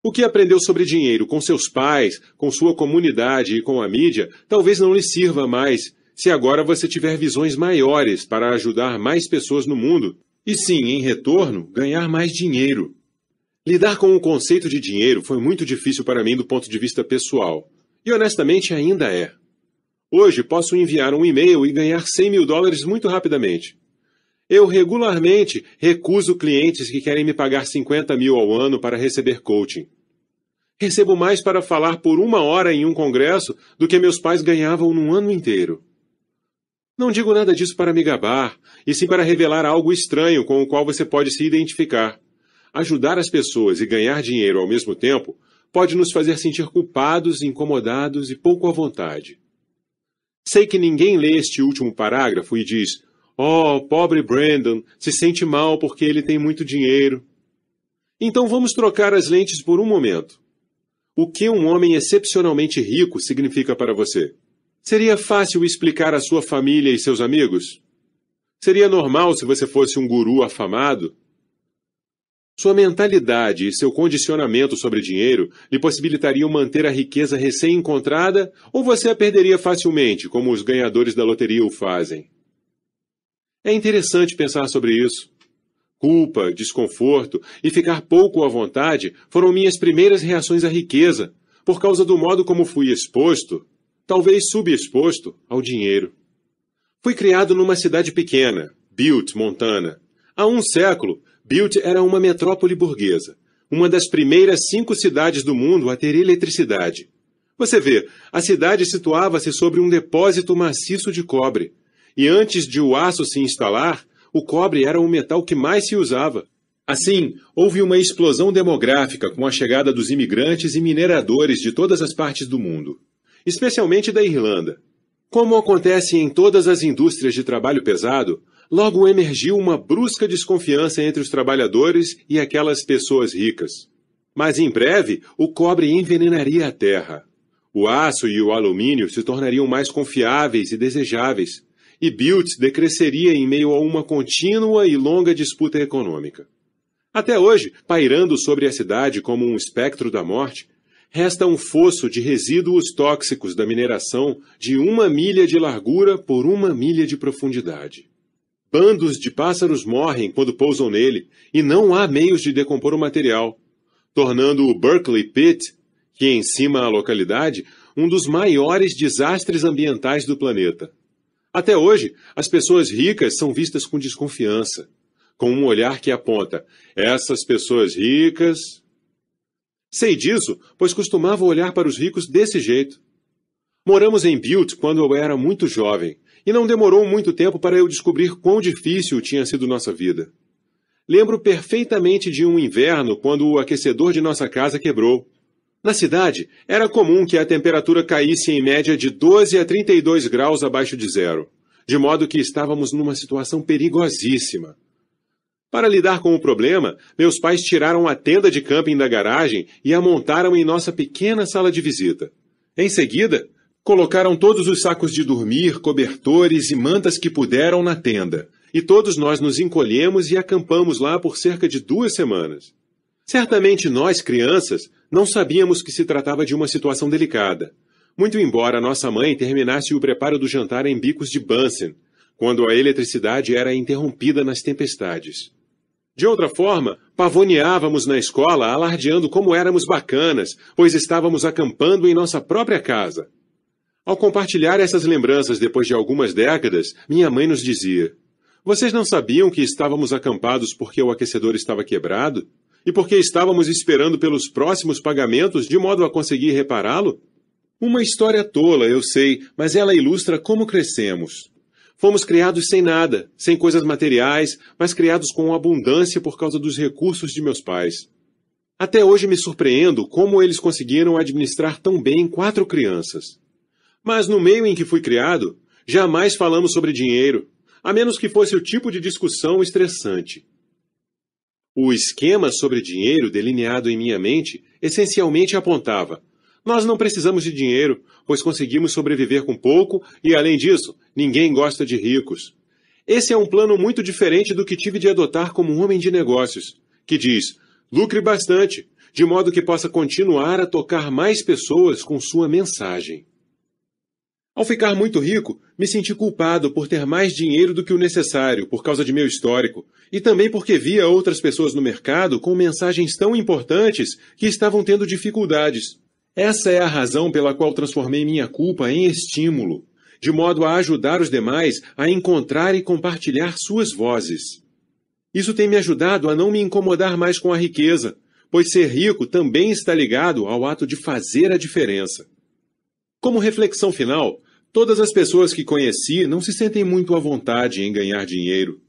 O que aprendeu sobre dinheiro com seus pais, com sua comunidade e com a mídia talvez não lhe sirva mais se agora você tiver visões maiores para ajudar mais pessoas no mundo e sim, em retorno, ganhar mais dinheiro. Lidar com o conceito de dinheiro foi muito difícil para mim do ponto de vista pessoal. E honestamente ainda é. Hoje posso enviar um e-mail e ganhar 100 mil dólares muito rapidamente. Eu regularmente recuso clientes que querem me pagar 50 mil ao ano para receber coaching. Recebo mais para falar por uma hora em um congresso do que meus pais ganhavam num ano inteiro. Não digo nada disso para me gabar, e sim para revelar algo estranho com o qual você pode se identificar. Ajudar as pessoas e ganhar dinheiro ao mesmo tempo pode nos fazer sentir culpados, incomodados e pouco à vontade. Sei que ninguém lê este último parágrafo e diz: Oh, pobre Brandon, se sente mal porque ele tem muito dinheiro. Então vamos trocar as lentes por um momento. O que um homem excepcionalmente rico significa para você? Seria fácil explicar à sua família e seus amigos? Seria normal se você fosse um guru afamado? Sua mentalidade e seu condicionamento sobre dinheiro lhe possibilitariam manter a riqueza recém-encontrada ou você a perderia facilmente, como os ganhadores da loteria o fazem? É interessante pensar sobre isso. Culpa, desconforto e ficar pouco à vontade foram minhas primeiras reações à riqueza, por causa do modo como fui exposto talvez subexposto ao dinheiro. Fui criado numa cidade pequena, Butte, Montana. Há um século, Butte era uma metrópole burguesa, uma das primeiras cinco cidades do mundo a ter eletricidade. Você vê, a cidade situava-se sobre um depósito maciço de cobre, e antes de o aço se instalar, o cobre era o metal que mais se usava. Assim, houve uma explosão demográfica com a chegada dos imigrantes e mineradores de todas as partes do mundo especialmente da Irlanda. Como acontece em todas as indústrias de trabalho pesado, logo emergiu uma brusca desconfiança entre os trabalhadores e aquelas pessoas ricas. Mas em breve, o cobre envenenaria a terra. O aço e o alumínio se tornariam mais confiáveis e desejáveis, e Butte decresceria em meio a uma contínua e longa disputa econômica. Até hoje, pairando sobre a cidade como um espectro da morte, resta um fosso de resíduos tóxicos da mineração de uma milha de largura por uma milha de profundidade. Bandos de pássaros morrem quando pousam nele e não há meios de decompor o material, tornando o Berkeley Pit, que encima a localidade, um dos maiores desastres ambientais do planeta. Até hoje, as pessoas ricas são vistas com desconfiança, com um olhar que aponta: essas pessoas ricas Sei disso, pois costumava olhar para os ricos desse jeito. Moramos em Butte quando eu era muito jovem, e não demorou muito tempo para eu descobrir quão difícil tinha sido nossa vida. Lembro perfeitamente de um inverno quando o aquecedor de nossa casa quebrou. Na cidade, era comum que a temperatura caísse em média de 12 a 32 graus abaixo de zero, de modo que estávamos numa situação perigosíssima. Para lidar com o problema, meus pais tiraram a tenda de camping da garagem e a montaram em nossa pequena sala de visita. Em seguida, colocaram todos os sacos de dormir, cobertores e mantas que puderam na tenda e todos nós nos encolhemos e acampamos lá por cerca de duas semanas. Certamente nós, crianças, não sabíamos que se tratava de uma situação delicada, muito embora nossa mãe terminasse o preparo do jantar em bicos de Bunsen, quando a eletricidade era interrompida nas tempestades. De outra forma, pavoneávamos na escola alardeando como éramos bacanas, pois estávamos acampando em nossa própria casa. Ao compartilhar essas lembranças depois de algumas décadas, minha mãe nos dizia: Vocês não sabiam que estávamos acampados porque o aquecedor estava quebrado? E porque estávamos esperando pelos próximos pagamentos de modo a conseguir repará-lo? Uma história tola, eu sei, mas ela ilustra como crescemos. Fomos criados sem nada, sem coisas materiais, mas criados com abundância por causa dos recursos de meus pais. Até hoje me surpreendo como eles conseguiram administrar tão bem quatro crianças. Mas no meio em que fui criado, jamais falamos sobre dinheiro, a menos que fosse o tipo de discussão estressante. O esquema sobre dinheiro delineado em minha mente essencialmente apontava: nós não precisamos de dinheiro, pois conseguimos sobreviver com pouco e, além disso, ninguém gosta de ricos. Esse é um plano muito diferente do que tive de adotar como homem de negócios, que diz: lucre bastante, de modo que possa continuar a tocar mais pessoas com sua mensagem. Ao ficar muito rico, me senti culpado por ter mais dinheiro do que o necessário por causa de meu histórico, e também porque via outras pessoas no mercado com mensagens tão importantes que estavam tendo dificuldades. Essa é a razão pela qual transformei minha culpa em estímulo, de modo a ajudar os demais a encontrar e compartilhar suas vozes. Isso tem me ajudado a não me incomodar mais com a riqueza, pois ser rico também está ligado ao ato de fazer a diferença. Como reflexão final, todas as pessoas que conheci não se sentem muito à vontade em ganhar dinheiro.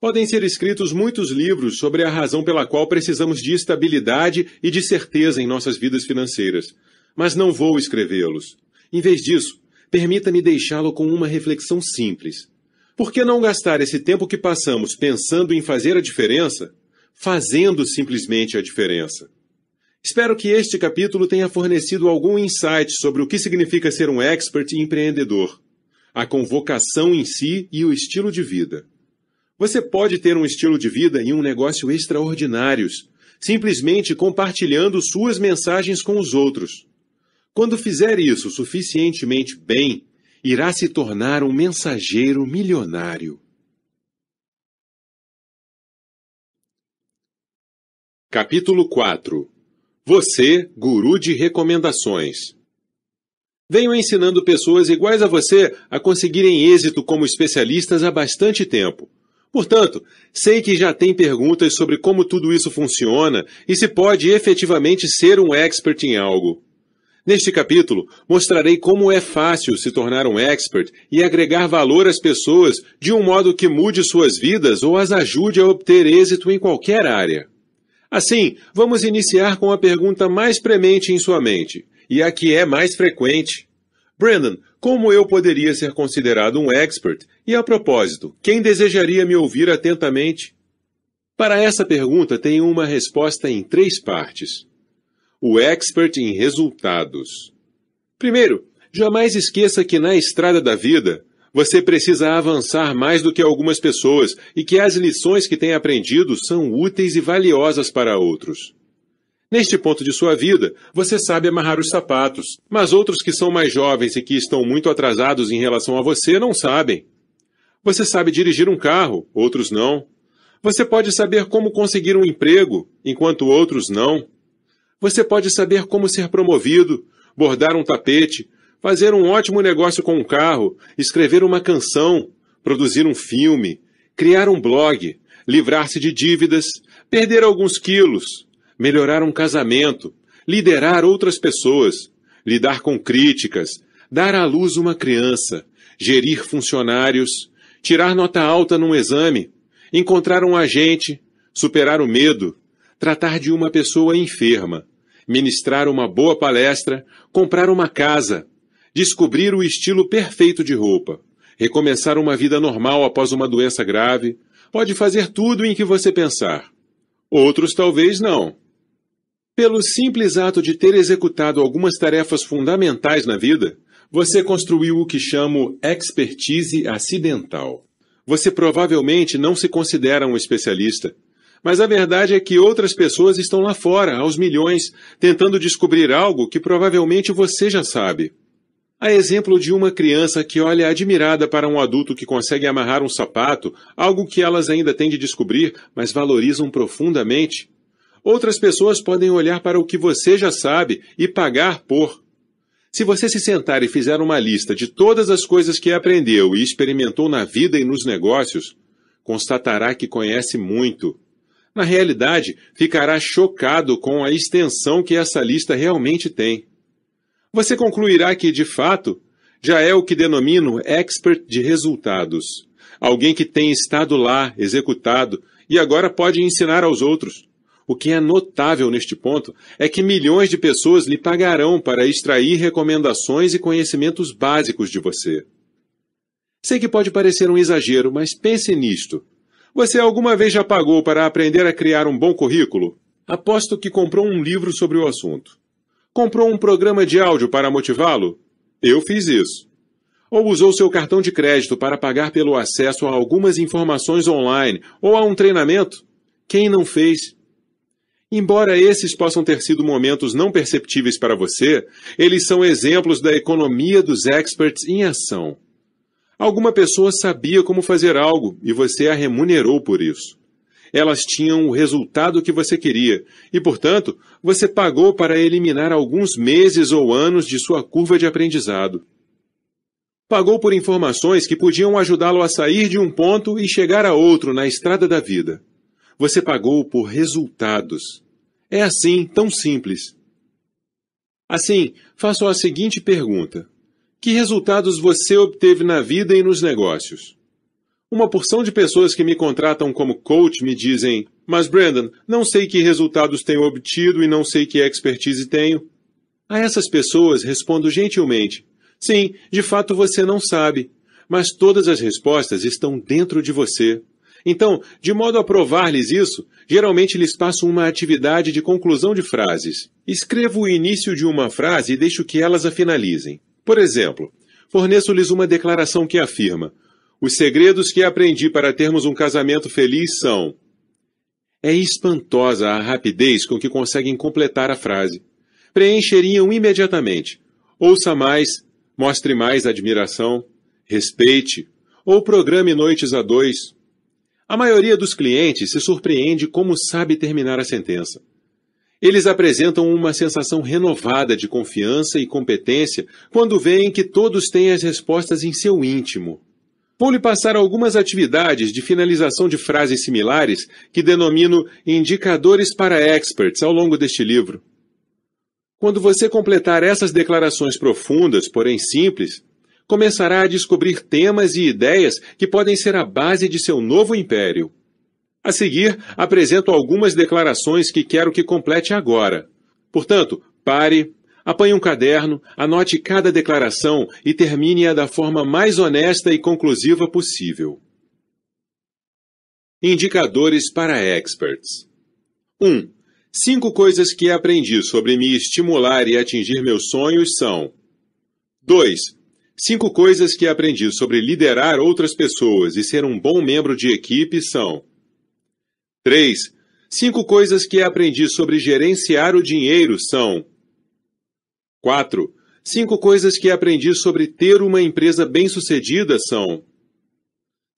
Podem ser escritos muitos livros sobre a razão pela qual precisamos de estabilidade e de certeza em nossas vidas financeiras, mas não vou escrevê-los. Em vez disso, permita-me deixá-lo com uma reflexão simples. Por que não gastar esse tempo que passamos pensando em fazer a diferença, fazendo simplesmente a diferença? Espero que este capítulo tenha fornecido algum insight sobre o que significa ser um expert empreendedor, a convocação em si e o estilo de vida. Você pode ter um estilo de vida e um negócio extraordinários, simplesmente compartilhando suas mensagens com os outros. Quando fizer isso suficientemente bem, irá se tornar um mensageiro milionário. Capítulo 4 você, guru de recomendações. Venho ensinando pessoas iguais a você a conseguirem êxito como especialistas há bastante tempo. Portanto, sei que já tem perguntas sobre como tudo isso funciona e se pode efetivamente ser um expert em algo. Neste capítulo, mostrarei como é fácil se tornar um expert e agregar valor às pessoas de um modo que mude suas vidas ou as ajude a obter êxito em qualquer área. Assim, vamos iniciar com a pergunta mais premente em sua mente, e a que é mais frequente. Brandon, como eu poderia ser considerado um expert? E a propósito, quem desejaria me ouvir atentamente? Para essa pergunta, tenho uma resposta em três partes. O expert em resultados. Primeiro, jamais esqueça que na estrada da vida, você precisa avançar mais do que algumas pessoas e que as lições que tem aprendido são úteis e valiosas para outros. Neste ponto de sua vida, você sabe amarrar os sapatos, mas outros que são mais jovens e que estão muito atrasados em relação a você não sabem. Você sabe dirigir um carro, outros não. Você pode saber como conseguir um emprego, enquanto outros não. Você pode saber como ser promovido, bordar um tapete, fazer um ótimo negócio com um carro, escrever uma canção, produzir um filme, criar um blog, livrar-se de dívidas, perder alguns quilos, melhorar um casamento, liderar outras pessoas, lidar com críticas, dar à luz uma criança, gerir funcionários, tirar nota alta num exame, encontrar um agente, superar o medo, tratar de uma pessoa enferma, ministrar uma boa palestra, comprar uma casa, descobrir o estilo perfeito de roupa, recomeçar uma vida normal após uma doença grave, pode fazer tudo em que você pensar. Outros talvez não. Pelo simples ato de ter executado algumas tarefas fundamentais na vida, você construiu o que chamo expertise acidental. Você provavelmente não se considera um especialista. Mas a verdade é que outras pessoas estão lá fora, aos milhões, tentando descobrir algo que provavelmente você já sabe. A exemplo de uma criança que olha admirada para um adulto que consegue amarrar um sapato, algo que elas ainda têm de descobrir, mas valorizam profundamente. Outras pessoas podem olhar para o que você já sabe e pagar por. Se você se sentar e fizer uma lista de todas as coisas que aprendeu e experimentou na vida e nos negócios, constatará que conhece muito. Na realidade, ficará chocado com a extensão que essa lista realmente tem. Você concluirá que, de fato, já é o que denomino expert de resultados. Alguém que tem estado lá, executado, e agora pode ensinar aos outros. O que é notável neste ponto é que milhões de pessoas lhe pagarão para extrair recomendações e conhecimentos básicos de você. Sei que pode parecer um exagero, mas pense nisto. Você alguma vez já pagou para aprender a criar um bom currículo? Aposto que comprou um livro sobre o assunto. Comprou um programa de áudio para motivá-lo? Eu fiz isso. Ou usou seu cartão de crédito para pagar pelo acesso a algumas informações online ou a um treinamento? Quem não fez? Embora esses possam ter sido momentos não perceptíveis para você, eles são exemplos da economia dos experts em ação. Alguma pessoa sabia como fazer algo e você a remunerou por isso elas tinham o resultado que você queria, e, portanto, você pagou para eliminar alguns meses ou anos de sua curva de aprendizado. Pagou por informações que podiam ajudá-lo a sair de um ponto e chegar a outro na estrada da vida. Você pagou por resultados. É assim, tão simples. Assim, faço a seguinte pergunta: Que resultados você obteve na vida e nos negócios? Uma porção de pessoas que me contratam como coach me dizem: Mas Brandon, não sei que resultados tenho obtido e não sei que expertise tenho. A essas pessoas respondo gentilmente: Sim, de fato você não sabe, mas todas as respostas estão dentro de você. Então, de modo a provar-lhes isso, geralmente lhes passo uma atividade de conclusão de frases. Escrevo o início de uma frase e deixo que elas a finalizem. Por exemplo, forneço-lhes uma declaração que afirma: os segredos que aprendi para termos um casamento feliz são. É espantosa a rapidez com que conseguem completar a frase. Preencheriam imediatamente. Ouça mais, mostre mais admiração, respeite, ou programe noites a dois. A maioria dos clientes se surpreende como sabe terminar a sentença. Eles apresentam uma sensação renovada de confiança e competência quando veem que todos têm as respostas em seu íntimo. Vou lhe passar algumas atividades de finalização de frases similares que denomino indicadores para experts ao longo deste livro. Quando você completar essas declarações profundas, porém simples, começará a descobrir temas e ideias que podem ser a base de seu novo império. A seguir, apresento algumas declarações que quero que complete agora. Portanto, pare, Apanhe um caderno, anote cada declaração e termine-a da forma mais honesta e conclusiva possível. Indicadores para experts. 1. Cinco coisas que aprendi sobre me estimular e atingir meus sonhos são: 2. Cinco coisas que aprendi sobre liderar outras pessoas e ser um bom membro de equipe são: 3. Cinco coisas que aprendi sobre gerenciar o dinheiro são: 4. Cinco coisas que aprendi sobre ter uma empresa bem-sucedida são: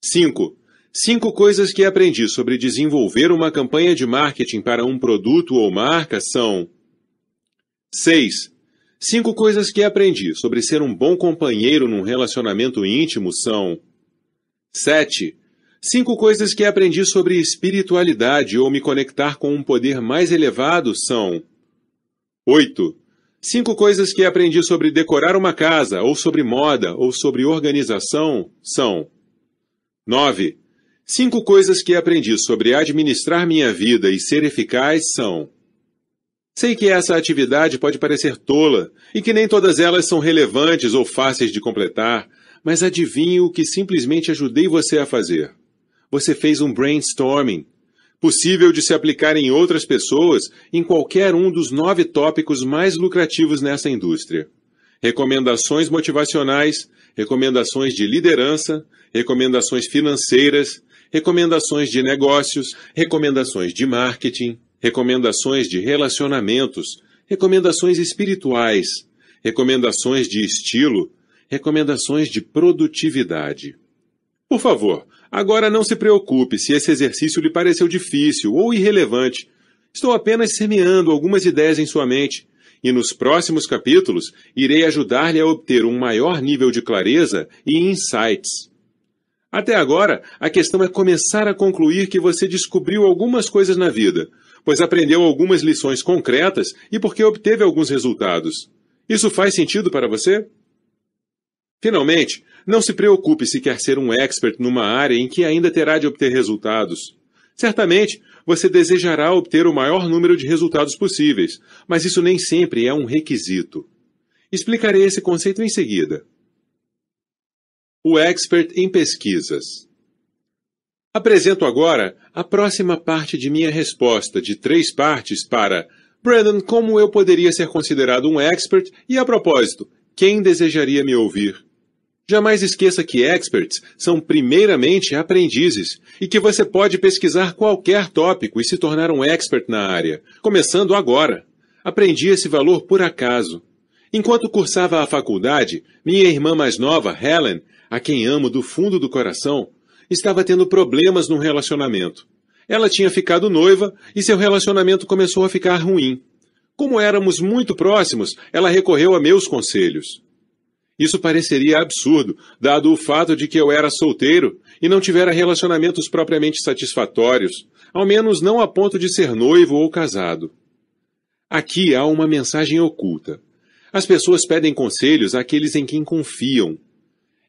5. Cinco coisas que aprendi sobre desenvolver uma campanha de marketing para um produto ou marca são: 6. Cinco coisas que aprendi sobre ser um bom companheiro num relacionamento íntimo são: 7. Cinco coisas que aprendi sobre espiritualidade ou me conectar com um poder mais elevado são: 8. Cinco coisas que aprendi sobre decorar uma casa, ou sobre moda, ou sobre organização são: 9. Cinco coisas que aprendi sobre administrar minha vida e ser eficaz são: Sei que essa atividade pode parecer tola e que nem todas elas são relevantes ou fáceis de completar, mas adivinhe o que simplesmente ajudei você a fazer. Você fez um brainstorming, possível de se aplicar em outras pessoas em qualquer um dos nove tópicos mais lucrativos nessa indústria. recomendações motivacionais, recomendações de liderança, recomendações financeiras, recomendações de negócios, recomendações de marketing, recomendações de relacionamentos, recomendações espirituais, recomendações de estilo, recomendações de produtividade. Por favor, agora não se preocupe se esse exercício lhe pareceu difícil ou irrelevante. Estou apenas semeando algumas ideias em sua mente e nos próximos capítulos irei ajudar-lhe a obter um maior nível de clareza e insights. Até agora, a questão é começar a concluir que você descobriu algumas coisas na vida, pois aprendeu algumas lições concretas e porque obteve alguns resultados. Isso faz sentido para você? Finalmente, não se preocupe se quer ser um expert numa área em que ainda terá de obter resultados. Certamente, você desejará obter o maior número de resultados possíveis, mas isso nem sempre é um requisito. Explicarei esse conceito em seguida. O expert em pesquisas. Apresento agora a próxima parte de minha resposta de três partes para Brandon, como eu poderia ser considerado um expert e, a propósito, quem desejaria me ouvir? Jamais esqueça que experts são primeiramente aprendizes e que você pode pesquisar qualquer tópico e se tornar um expert na área, começando agora. Aprendi esse valor por acaso. Enquanto cursava a faculdade, minha irmã mais nova, Helen, a quem amo do fundo do coração, estava tendo problemas no relacionamento. Ela tinha ficado noiva e seu relacionamento começou a ficar ruim. Como éramos muito próximos, ela recorreu a meus conselhos. Isso pareceria absurdo, dado o fato de que eu era solteiro e não tivera relacionamentos propriamente satisfatórios, ao menos não a ponto de ser noivo ou casado. Aqui há uma mensagem oculta. As pessoas pedem conselhos àqueles em quem confiam.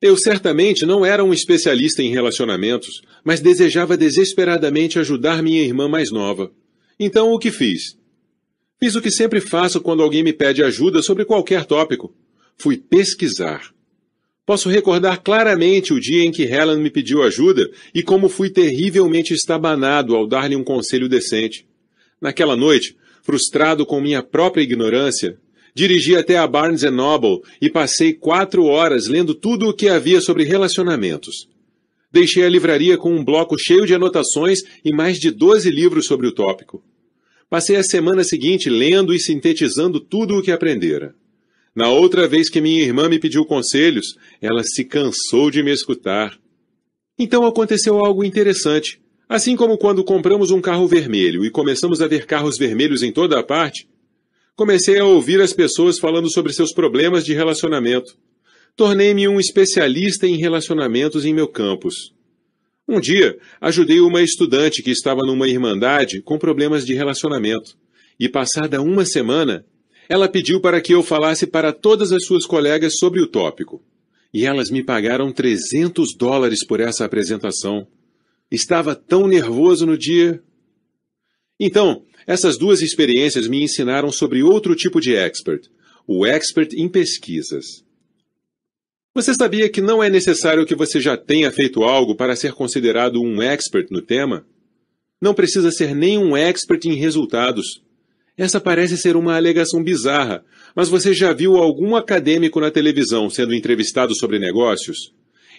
Eu certamente não era um especialista em relacionamentos, mas desejava desesperadamente ajudar minha irmã mais nova. Então o que fiz? Fiz o que sempre faço quando alguém me pede ajuda sobre qualquer tópico fui pesquisar. Posso recordar claramente o dia em que Helen me pediu ajuda e como fui terrivelmente estabanado ao dar-lhe um conselho decente. Naquela noite, frustrado com minha própria ignorância, dirigi até a Barnes Noble e passei quatro horas lendo tudo o que havia sobre relacionamentos. Deixei a livraria com um bloco cheio de anotações e mais de doze livros sobre o tópico. Passei a semana seguinte lendo e sintetizando tudo o que aprendera. Na outra vez que minha irmã me pediu conselhos, ela se cansou de me escutar. Então aconteceu algo interessante. Assim como quando compramos um carro vermelho e começamos a ver carros vermelhos em toda a parte, comecei a ouvir as pessoas falando sobre seus problemas de relacionamento. Tornei-me um especialista em relacionamentos em meu campus. Um dia, ajudei uma estudante que estava numa irmandade com problemas de relacionamento. E passada uma semana, ela pediu para que eu falasse para todas as suas colegas sobre o tópico. E elas me pagaram 300 dólares por essa apresentação. Estava tão nervoso no dia. Então, essas duas experiências me ensinaram sobre outro tipo de expert, o expert em pesquisas. Você sabia que não é necessário que você já tenha feito algo para ser considerado um expert no tema? Não precisa ser nem um expert em resultados. Essa parece ser uma alegação bizarra, mas você já viu algum acadêmico na televisão sendo entrevistado sobre negócios?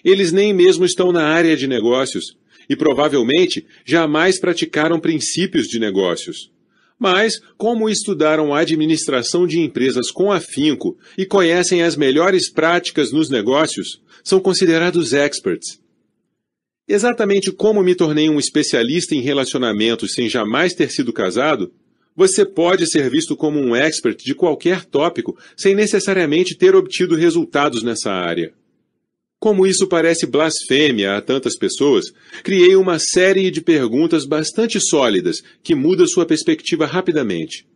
Eles nem mesmo estão na área de negócios e provavelmente jamais praticaram princípios de negócios. Mas, como estudaram a administração de empresas com afinco e conhecem as melhores práticas nos negócios, são considerados experts. Exatamente como me tornei um especialista em relacionamentos sem jamais ter sido casado, você pode ser visto como um expert de qualquer tópico sem necessariamente ter obtido resultados nessa área. Como isso parece blasfêmia a tantas pessoas, criei uma série de perguntas bastante sólidas que muda sua perspectiva rapidamente.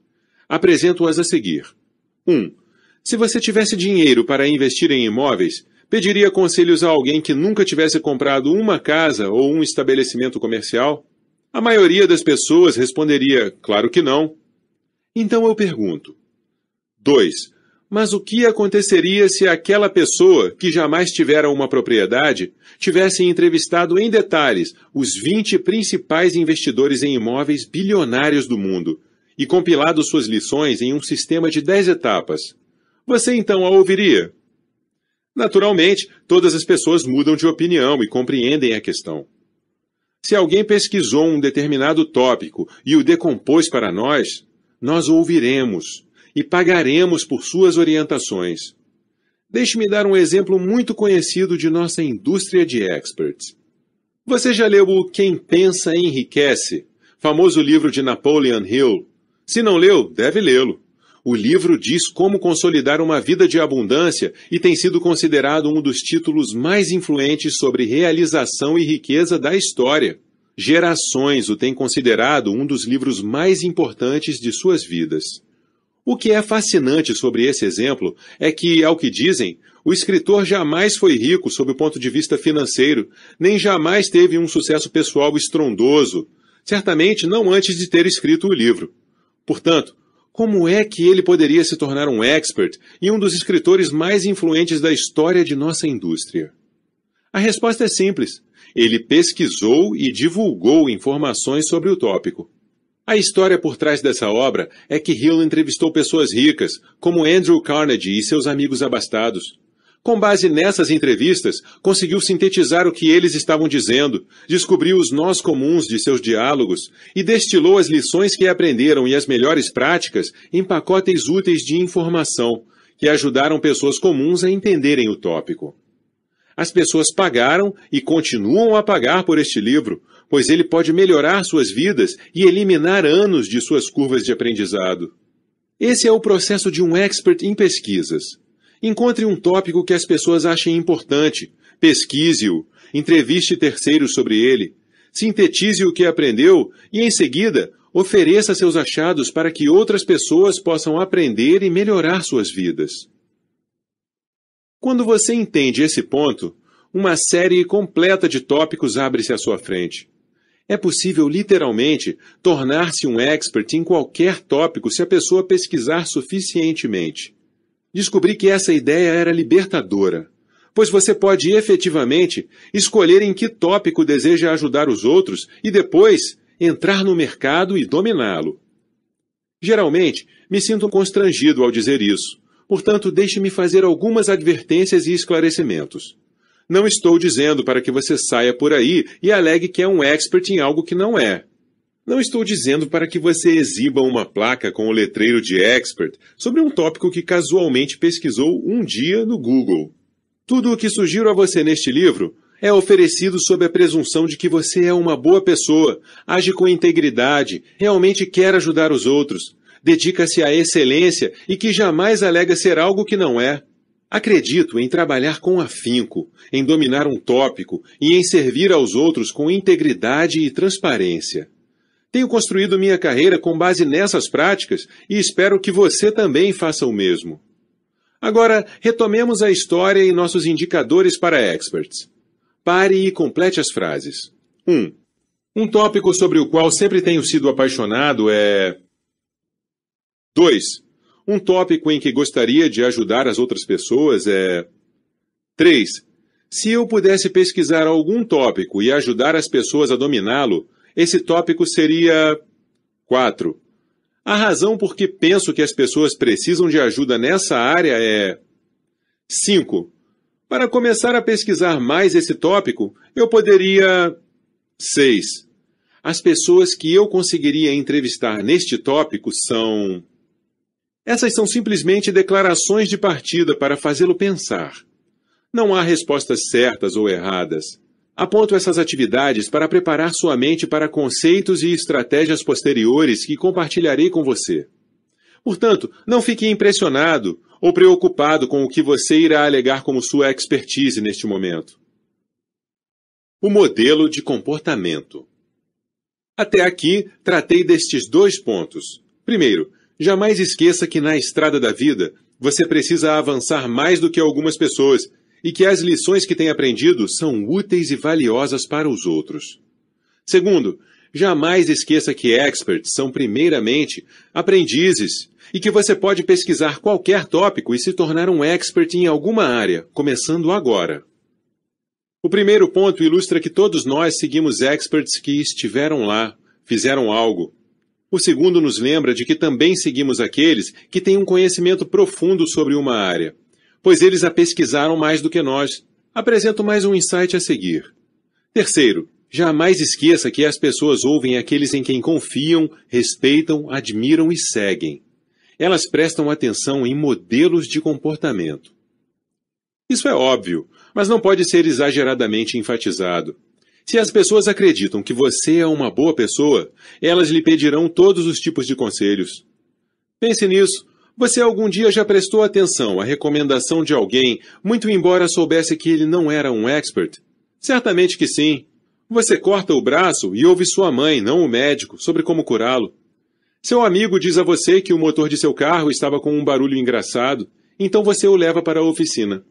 Apresento-as a seguir. 1. Um, se você tivesse dinheiro para investir em imóveis, pediria conselhos a alguém que nunca tivesse comprado uma casa ou um estabelecimento comercial? A maioria das pessoas responderia, claro que não. Então eu pergunto. 2. Mas o que aconteceria se aquela pessoa, que jamais tivera uma propriedade, tivesse entrevistado em detalhes os 20 principais investidores em imóveis bilionários do mundo e compilado suas lições em um sistema de 10 etapas? Você então a ouviria? Naturalmente, todas as pessoas mudam de opinião e compreendem a questão. Se alguém pesquisou um determinado tópico e o decompôs para nós, nós o ouviremos e pagaremos por suas orientações. Deixe-me dar um exemplo muito conhecido de nossa indústria de experts. Você já leu o Quem Pensa Enriquece, famoso livro de Napoleon Hill? Se não leu, deve lê-lo. O livro diz como consolidar uma vida de abundância e tem sido considerado um dos títulos mais influentes sobre realização e riqueza da história. Gerações o têm considerado um dos livros mais importantes de suas vidas. O que é fascinante sobre esse exemplo é que, ao que dizem, o escritor jamais foi rico sob o ponto de vista financeiro, nem jamais teve um sucesso pessoal estrondoso, certamente não antes de ter escrito o livro. Portanto, como é que ele poderia se tornar um expert e um dos escritores mais influentes da história de nossa indústria? A resposta é simples. Ele pesquisou e divulgou informações sobre o tópico. A história por trás dessa obra é que Hill entrevistou pessoas ricas, como Andrew Carnegie e seus amigos abastados. Com base nessas entrevistas, conseguiu sintetizar o que eles estavam dizendo, descobriu os nós comuns de seus diálogos e destilou as lições que aprenderam e as melhores práticas em pacotes úteis de informação, que ajudaram pessoas comuns a entenderem o tópico. As pessoas pagaram e continuam a pagar por este livro, pois ele pode melhorar suas vidas e eliminar anos de suas curvas de aprendizado. Esse é o processo de um expert em pesquisas. Encontre um tópico que as pessoas achem importante, pesquise-o, entreviste terceiros sobre ele, sintetize o que aprendeu e, em seguida, ofereça seus achados para que outras pessoas possam aprender e melhorar suas vidas. Quando você entende esse ponto, uma série completa de tópicos abre-se à sua frente. É possível, literalmente, tornar-se um expert em qualquer tópico se a pessoa pesquisar suficientemente. Descobri que essa ideia era libertadora, pois você pode efetivamente escolher em que tópico deseja ajudar os outros e depois entrar no mercado e dominá-lo. Geralmente, me sinto constrangido ao dizer isso, portanto, deixe-me fazer algumas advertências e esclarecimentos. Não estou dizendo para que você saia por aí e alegue que é um expert em algo que não é. Não estou dizendo para que você exiba uma placa com o letreiro de expert sobre um tópico que casualmente pesquisou um dia no Google. Tudo o que sugiro a você neste livro é oferecido sob a presunção de que você é uma boa pessoa, age com integridade, realmente quer ajudar os outros, dedica-se à excelência e que jamais alega ser algo que não é. Acredito em trabalhar com afinco, em dominar um tópico e em servir aos outros com integridade e transparência. Tenho construído minha carreira com base nessas práticas e espero que você também faça o mesmo. Agora, retomemos a história e nossos indicadores para experts. Pare e complete as frases. 1. Um, um tópico sobre o qual sempre tenho sido apaixonado é. 2. Um tópico em que gostaria de ajudar as outras pessoas é. 3. Se eu pudesse pesquisar algum tópico e ajudar as pessoas a dominá-lo, esse tópico seria 4. A razão por que penso que as pessoas precisam de ajuda nessa área é 5. Para começar a pesquisar mais esse tópico, eu poderia 6. As pessoas que eu conseguiria entrevistar neste tópico são essas são simplesmente declarações de partida para fazê-lo pensar. Não há respostas certas ou erradas. Aponto essas atividades para preparar sua mente para conceitos e estratégias posteriores que compartilharei com você. Portanto, não fique impressionado ou preocupado com o que você irá alegar como sua expertise neste momento. O modelo de comportamento. Até aqui, tratei destes dois pontos. Primeiro, Jamais esqueça que na estrada da vida você precisa avançar mais do que algumas pessoas e que as lições que tem aprendido são úteis e valiosas para os outros. Segundo, jamais esqueça que experts são primeiramente aprendizes e que você pode pesquisar qualquer tópico e se tornar um expert em alguma área, começando agora. O primeiro ponto ilustra que todos nós seguimos experts que estiveram lá, fizeram algo, O segundo nos lembra de que também seguimos aqueles que têm um conhecimento profundo sobre uma área, pois eles a pesquisaram mais do que nós. Apresento mais um insight a seguir. Terceiro, jamais esqueça que as pessoas ouvem aqueles em quem confiam, respeitam, admiram e seguem. Elas prestam atenção em modelos de comportamento. Isso é óbvio, mas não pode ser exageradamente enfatizado. Se as pessoas acreditam que você é uma boa pessoa, elas lhe pedirão todos os tipos de conselhos. Pense nisso. Você algum dia já prestou atenção à recomendação de alguém, muito embora soubesse que ele não era um expert? Certamente que sim. Você corta o braço e ouve sua mãe, não o médico, sobre como curá-lo. Seu amigo diz a você que o motor de seu carro estava com um barulho engraçado, então você o leva para a oficina.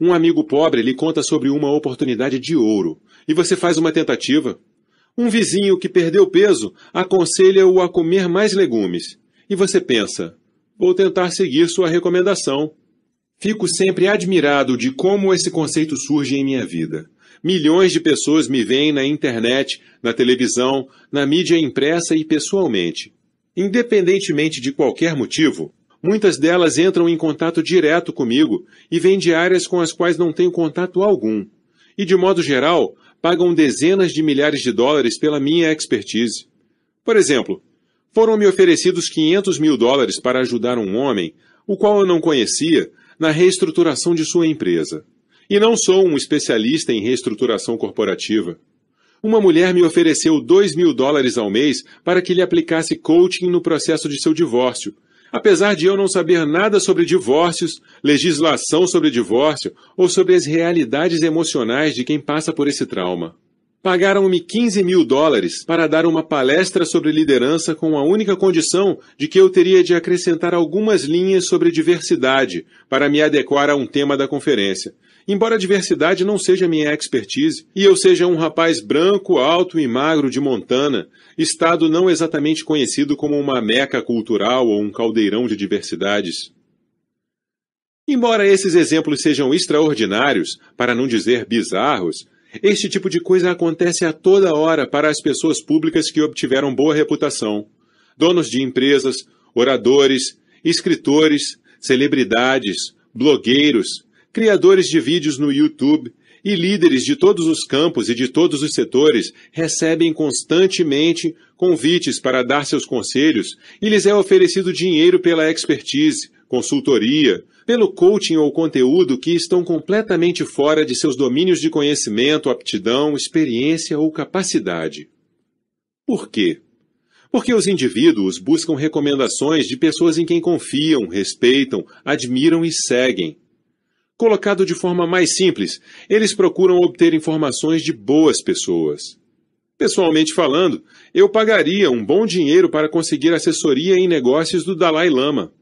Um amigo pobre lhe conta sobre uma oportunidade de ouro, e você faz uma tentativa. Um vizinho que perdeu peso aconselha-o a comer mais legumes, e você pensa: vou tentar seguir sua recomendação. Fico sempre admirado de como esse conceito surge em minha vida. Milhões de pessoas me veem na internet, na televisão, na mídia impressa e pessoalmente. Independentemente de qualquer motivo, Muitas delas entram em contato direto comigo e vêm de áreas com as quais não tenho contato algum. E, de modo geral, pagam dezenas de milhares de dólares pela minha expertise. Por exemplo, foram-me oferecidos 500 mil dólares para ajudar um homem, o qual eu não conhecia, na reestruturação de sua empresa. E não sou um especialista em reestruturação corporativa. Uma mulher me ofereceu 2 mil dólares ao mês para que lhe aplicasse coaching no processo de seu divórcio, Apesar de eu não saber nada sobre divórcios, legislação sobre divórcio ou sobre as realidades emocionais de quem passa por esse trauma. Pagaram-me 15 mil dólares para dar uma palestra sobre liderança com a única condição de que eu teria de acrescentar algumas linhas sobre diversidade para me adequar a um tema da conferência, Embora a diversidade não seja minha expertise, e eu seja um rapaz branco, alto e magro de Montana, estado não exatamente conhecido como uma meca cultural ou um caldeirão de diversidades. Embora esses exemplos sejam extraordinários, para não dizer bizarros, este tipo de coisa acontece a toda hora para as pessoas públicas que obtiveram boa reputação. Donos de empresas, oradores, escritores, celebridades, blogueiros, criadores de vídeos no YouTube e líderes de todos os campos e de todos os setores recebem constantemente convites para dar seus conselhos e lhes é oferecido dinheiro pela expertise, consultoria, pelo coaching ou conteúdo que estão completamente fora de seus domínios de conhecimento, aptidão, experiência ou capacidade. Por quê? Porque os indivíduos buscam recomendações de pessoas em quem confiam, respeitam, admiram e seguem. Colocado de forma mais simples, eles procuram obter informações de boas pessoas. Pessoalmente falando, eu pagaria um bom dinheiro para conseguir assessoria em negócios do Dalai Lama,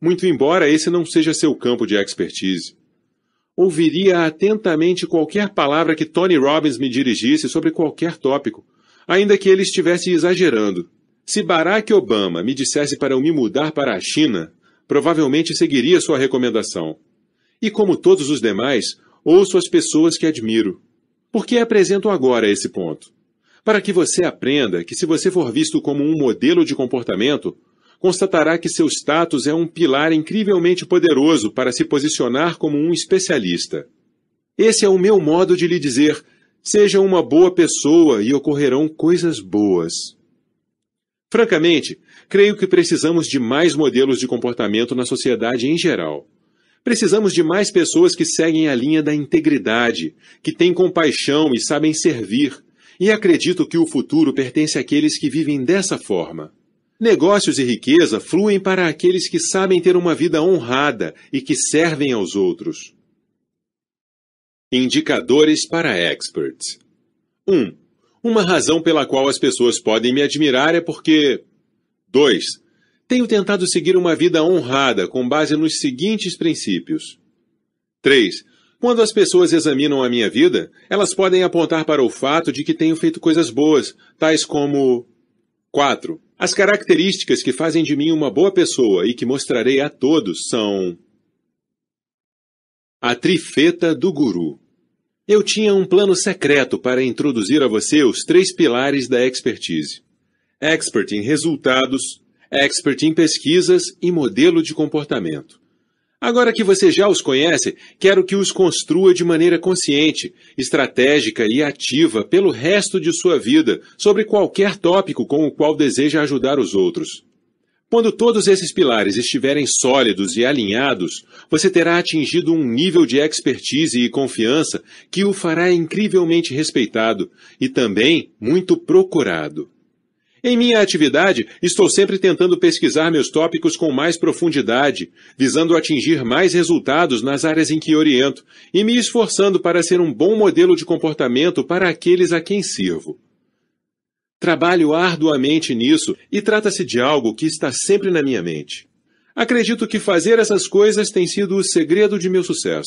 muito embora esse não seja seu campo de expertise. Ouviria atentamente qualquer palavra que Tony Robbins me dirigisse sobre qualquer tópico, ainda que ele estivesse exagerando. Se Barack Obama me dissesse para eu me mudar para a China, provavelmente seguiria sua recomendação. E como todos os demais, ouço as pessoas que admiro. Por que apresento agora esse ponto? Para que você aprenda que se você for visto como um modelo de comportamento, constatará que seu status é um pilar incrivelmente poderoso para se posicionar como um especialista. Esse é o meu modo de lhe dizer: seja uma boa pessoa e ocorrerão coisas boas. Francamente, creio que precisamos de mais modelos de comportamento na sociedade em geral. Precisamos de mais pessoas que seguem a linha da integridade, que têm compaixão e sabem servir. E acredito que o futuro pertence àqueles que vivem dessa forma. Negócios e riqueza fluem para aqueles que sabem ter uma vida honrada e que servem aos outros. Indicadores para experts. 1. Um, uma razão pela qual as pessoas podem me admirar é porque. 2. Tenho tentado seguir uma vida honrada com base nos seguintes princípios. 3. Quando as pessoas examinam a minha vida, elas podem apontar para o fato de que tenho feito coisas boas, tais como 4. As características que fazem de mim uma boa pessoa e que mostrarei a todos são a trifeta do guru. Eu tinha um plano secreto para introduzir a você os três pilares da expertise. expert em resultados, expert em pesquisas e modelo de comportamento. Agora que você já os conhece, quero que os construa de maneira consciente, estratégica e ativa pelo resto de sua vida sobre qualquer tópico com o qual deseja ajudar os outros. Quando todos esses pilares estiverem sólidos e alinhados, você terá atingido um nível de expertise e confiança que o fará incrivelmente respeitado e também muito procurado. Em minha atividade, estou sempre tentando pesquisar meus tópicos com mais profundidade, visando atingir mais resultados nas áreas em que oriento e me esforçando para ser um bom modelo de comportamento para aqueles a quem sirvo. Trabalho arduamente nisso e trata-se de algo que está sempre na minha mente. Acredito que fazer essas coisas tem sido o segredo de meu sucesso.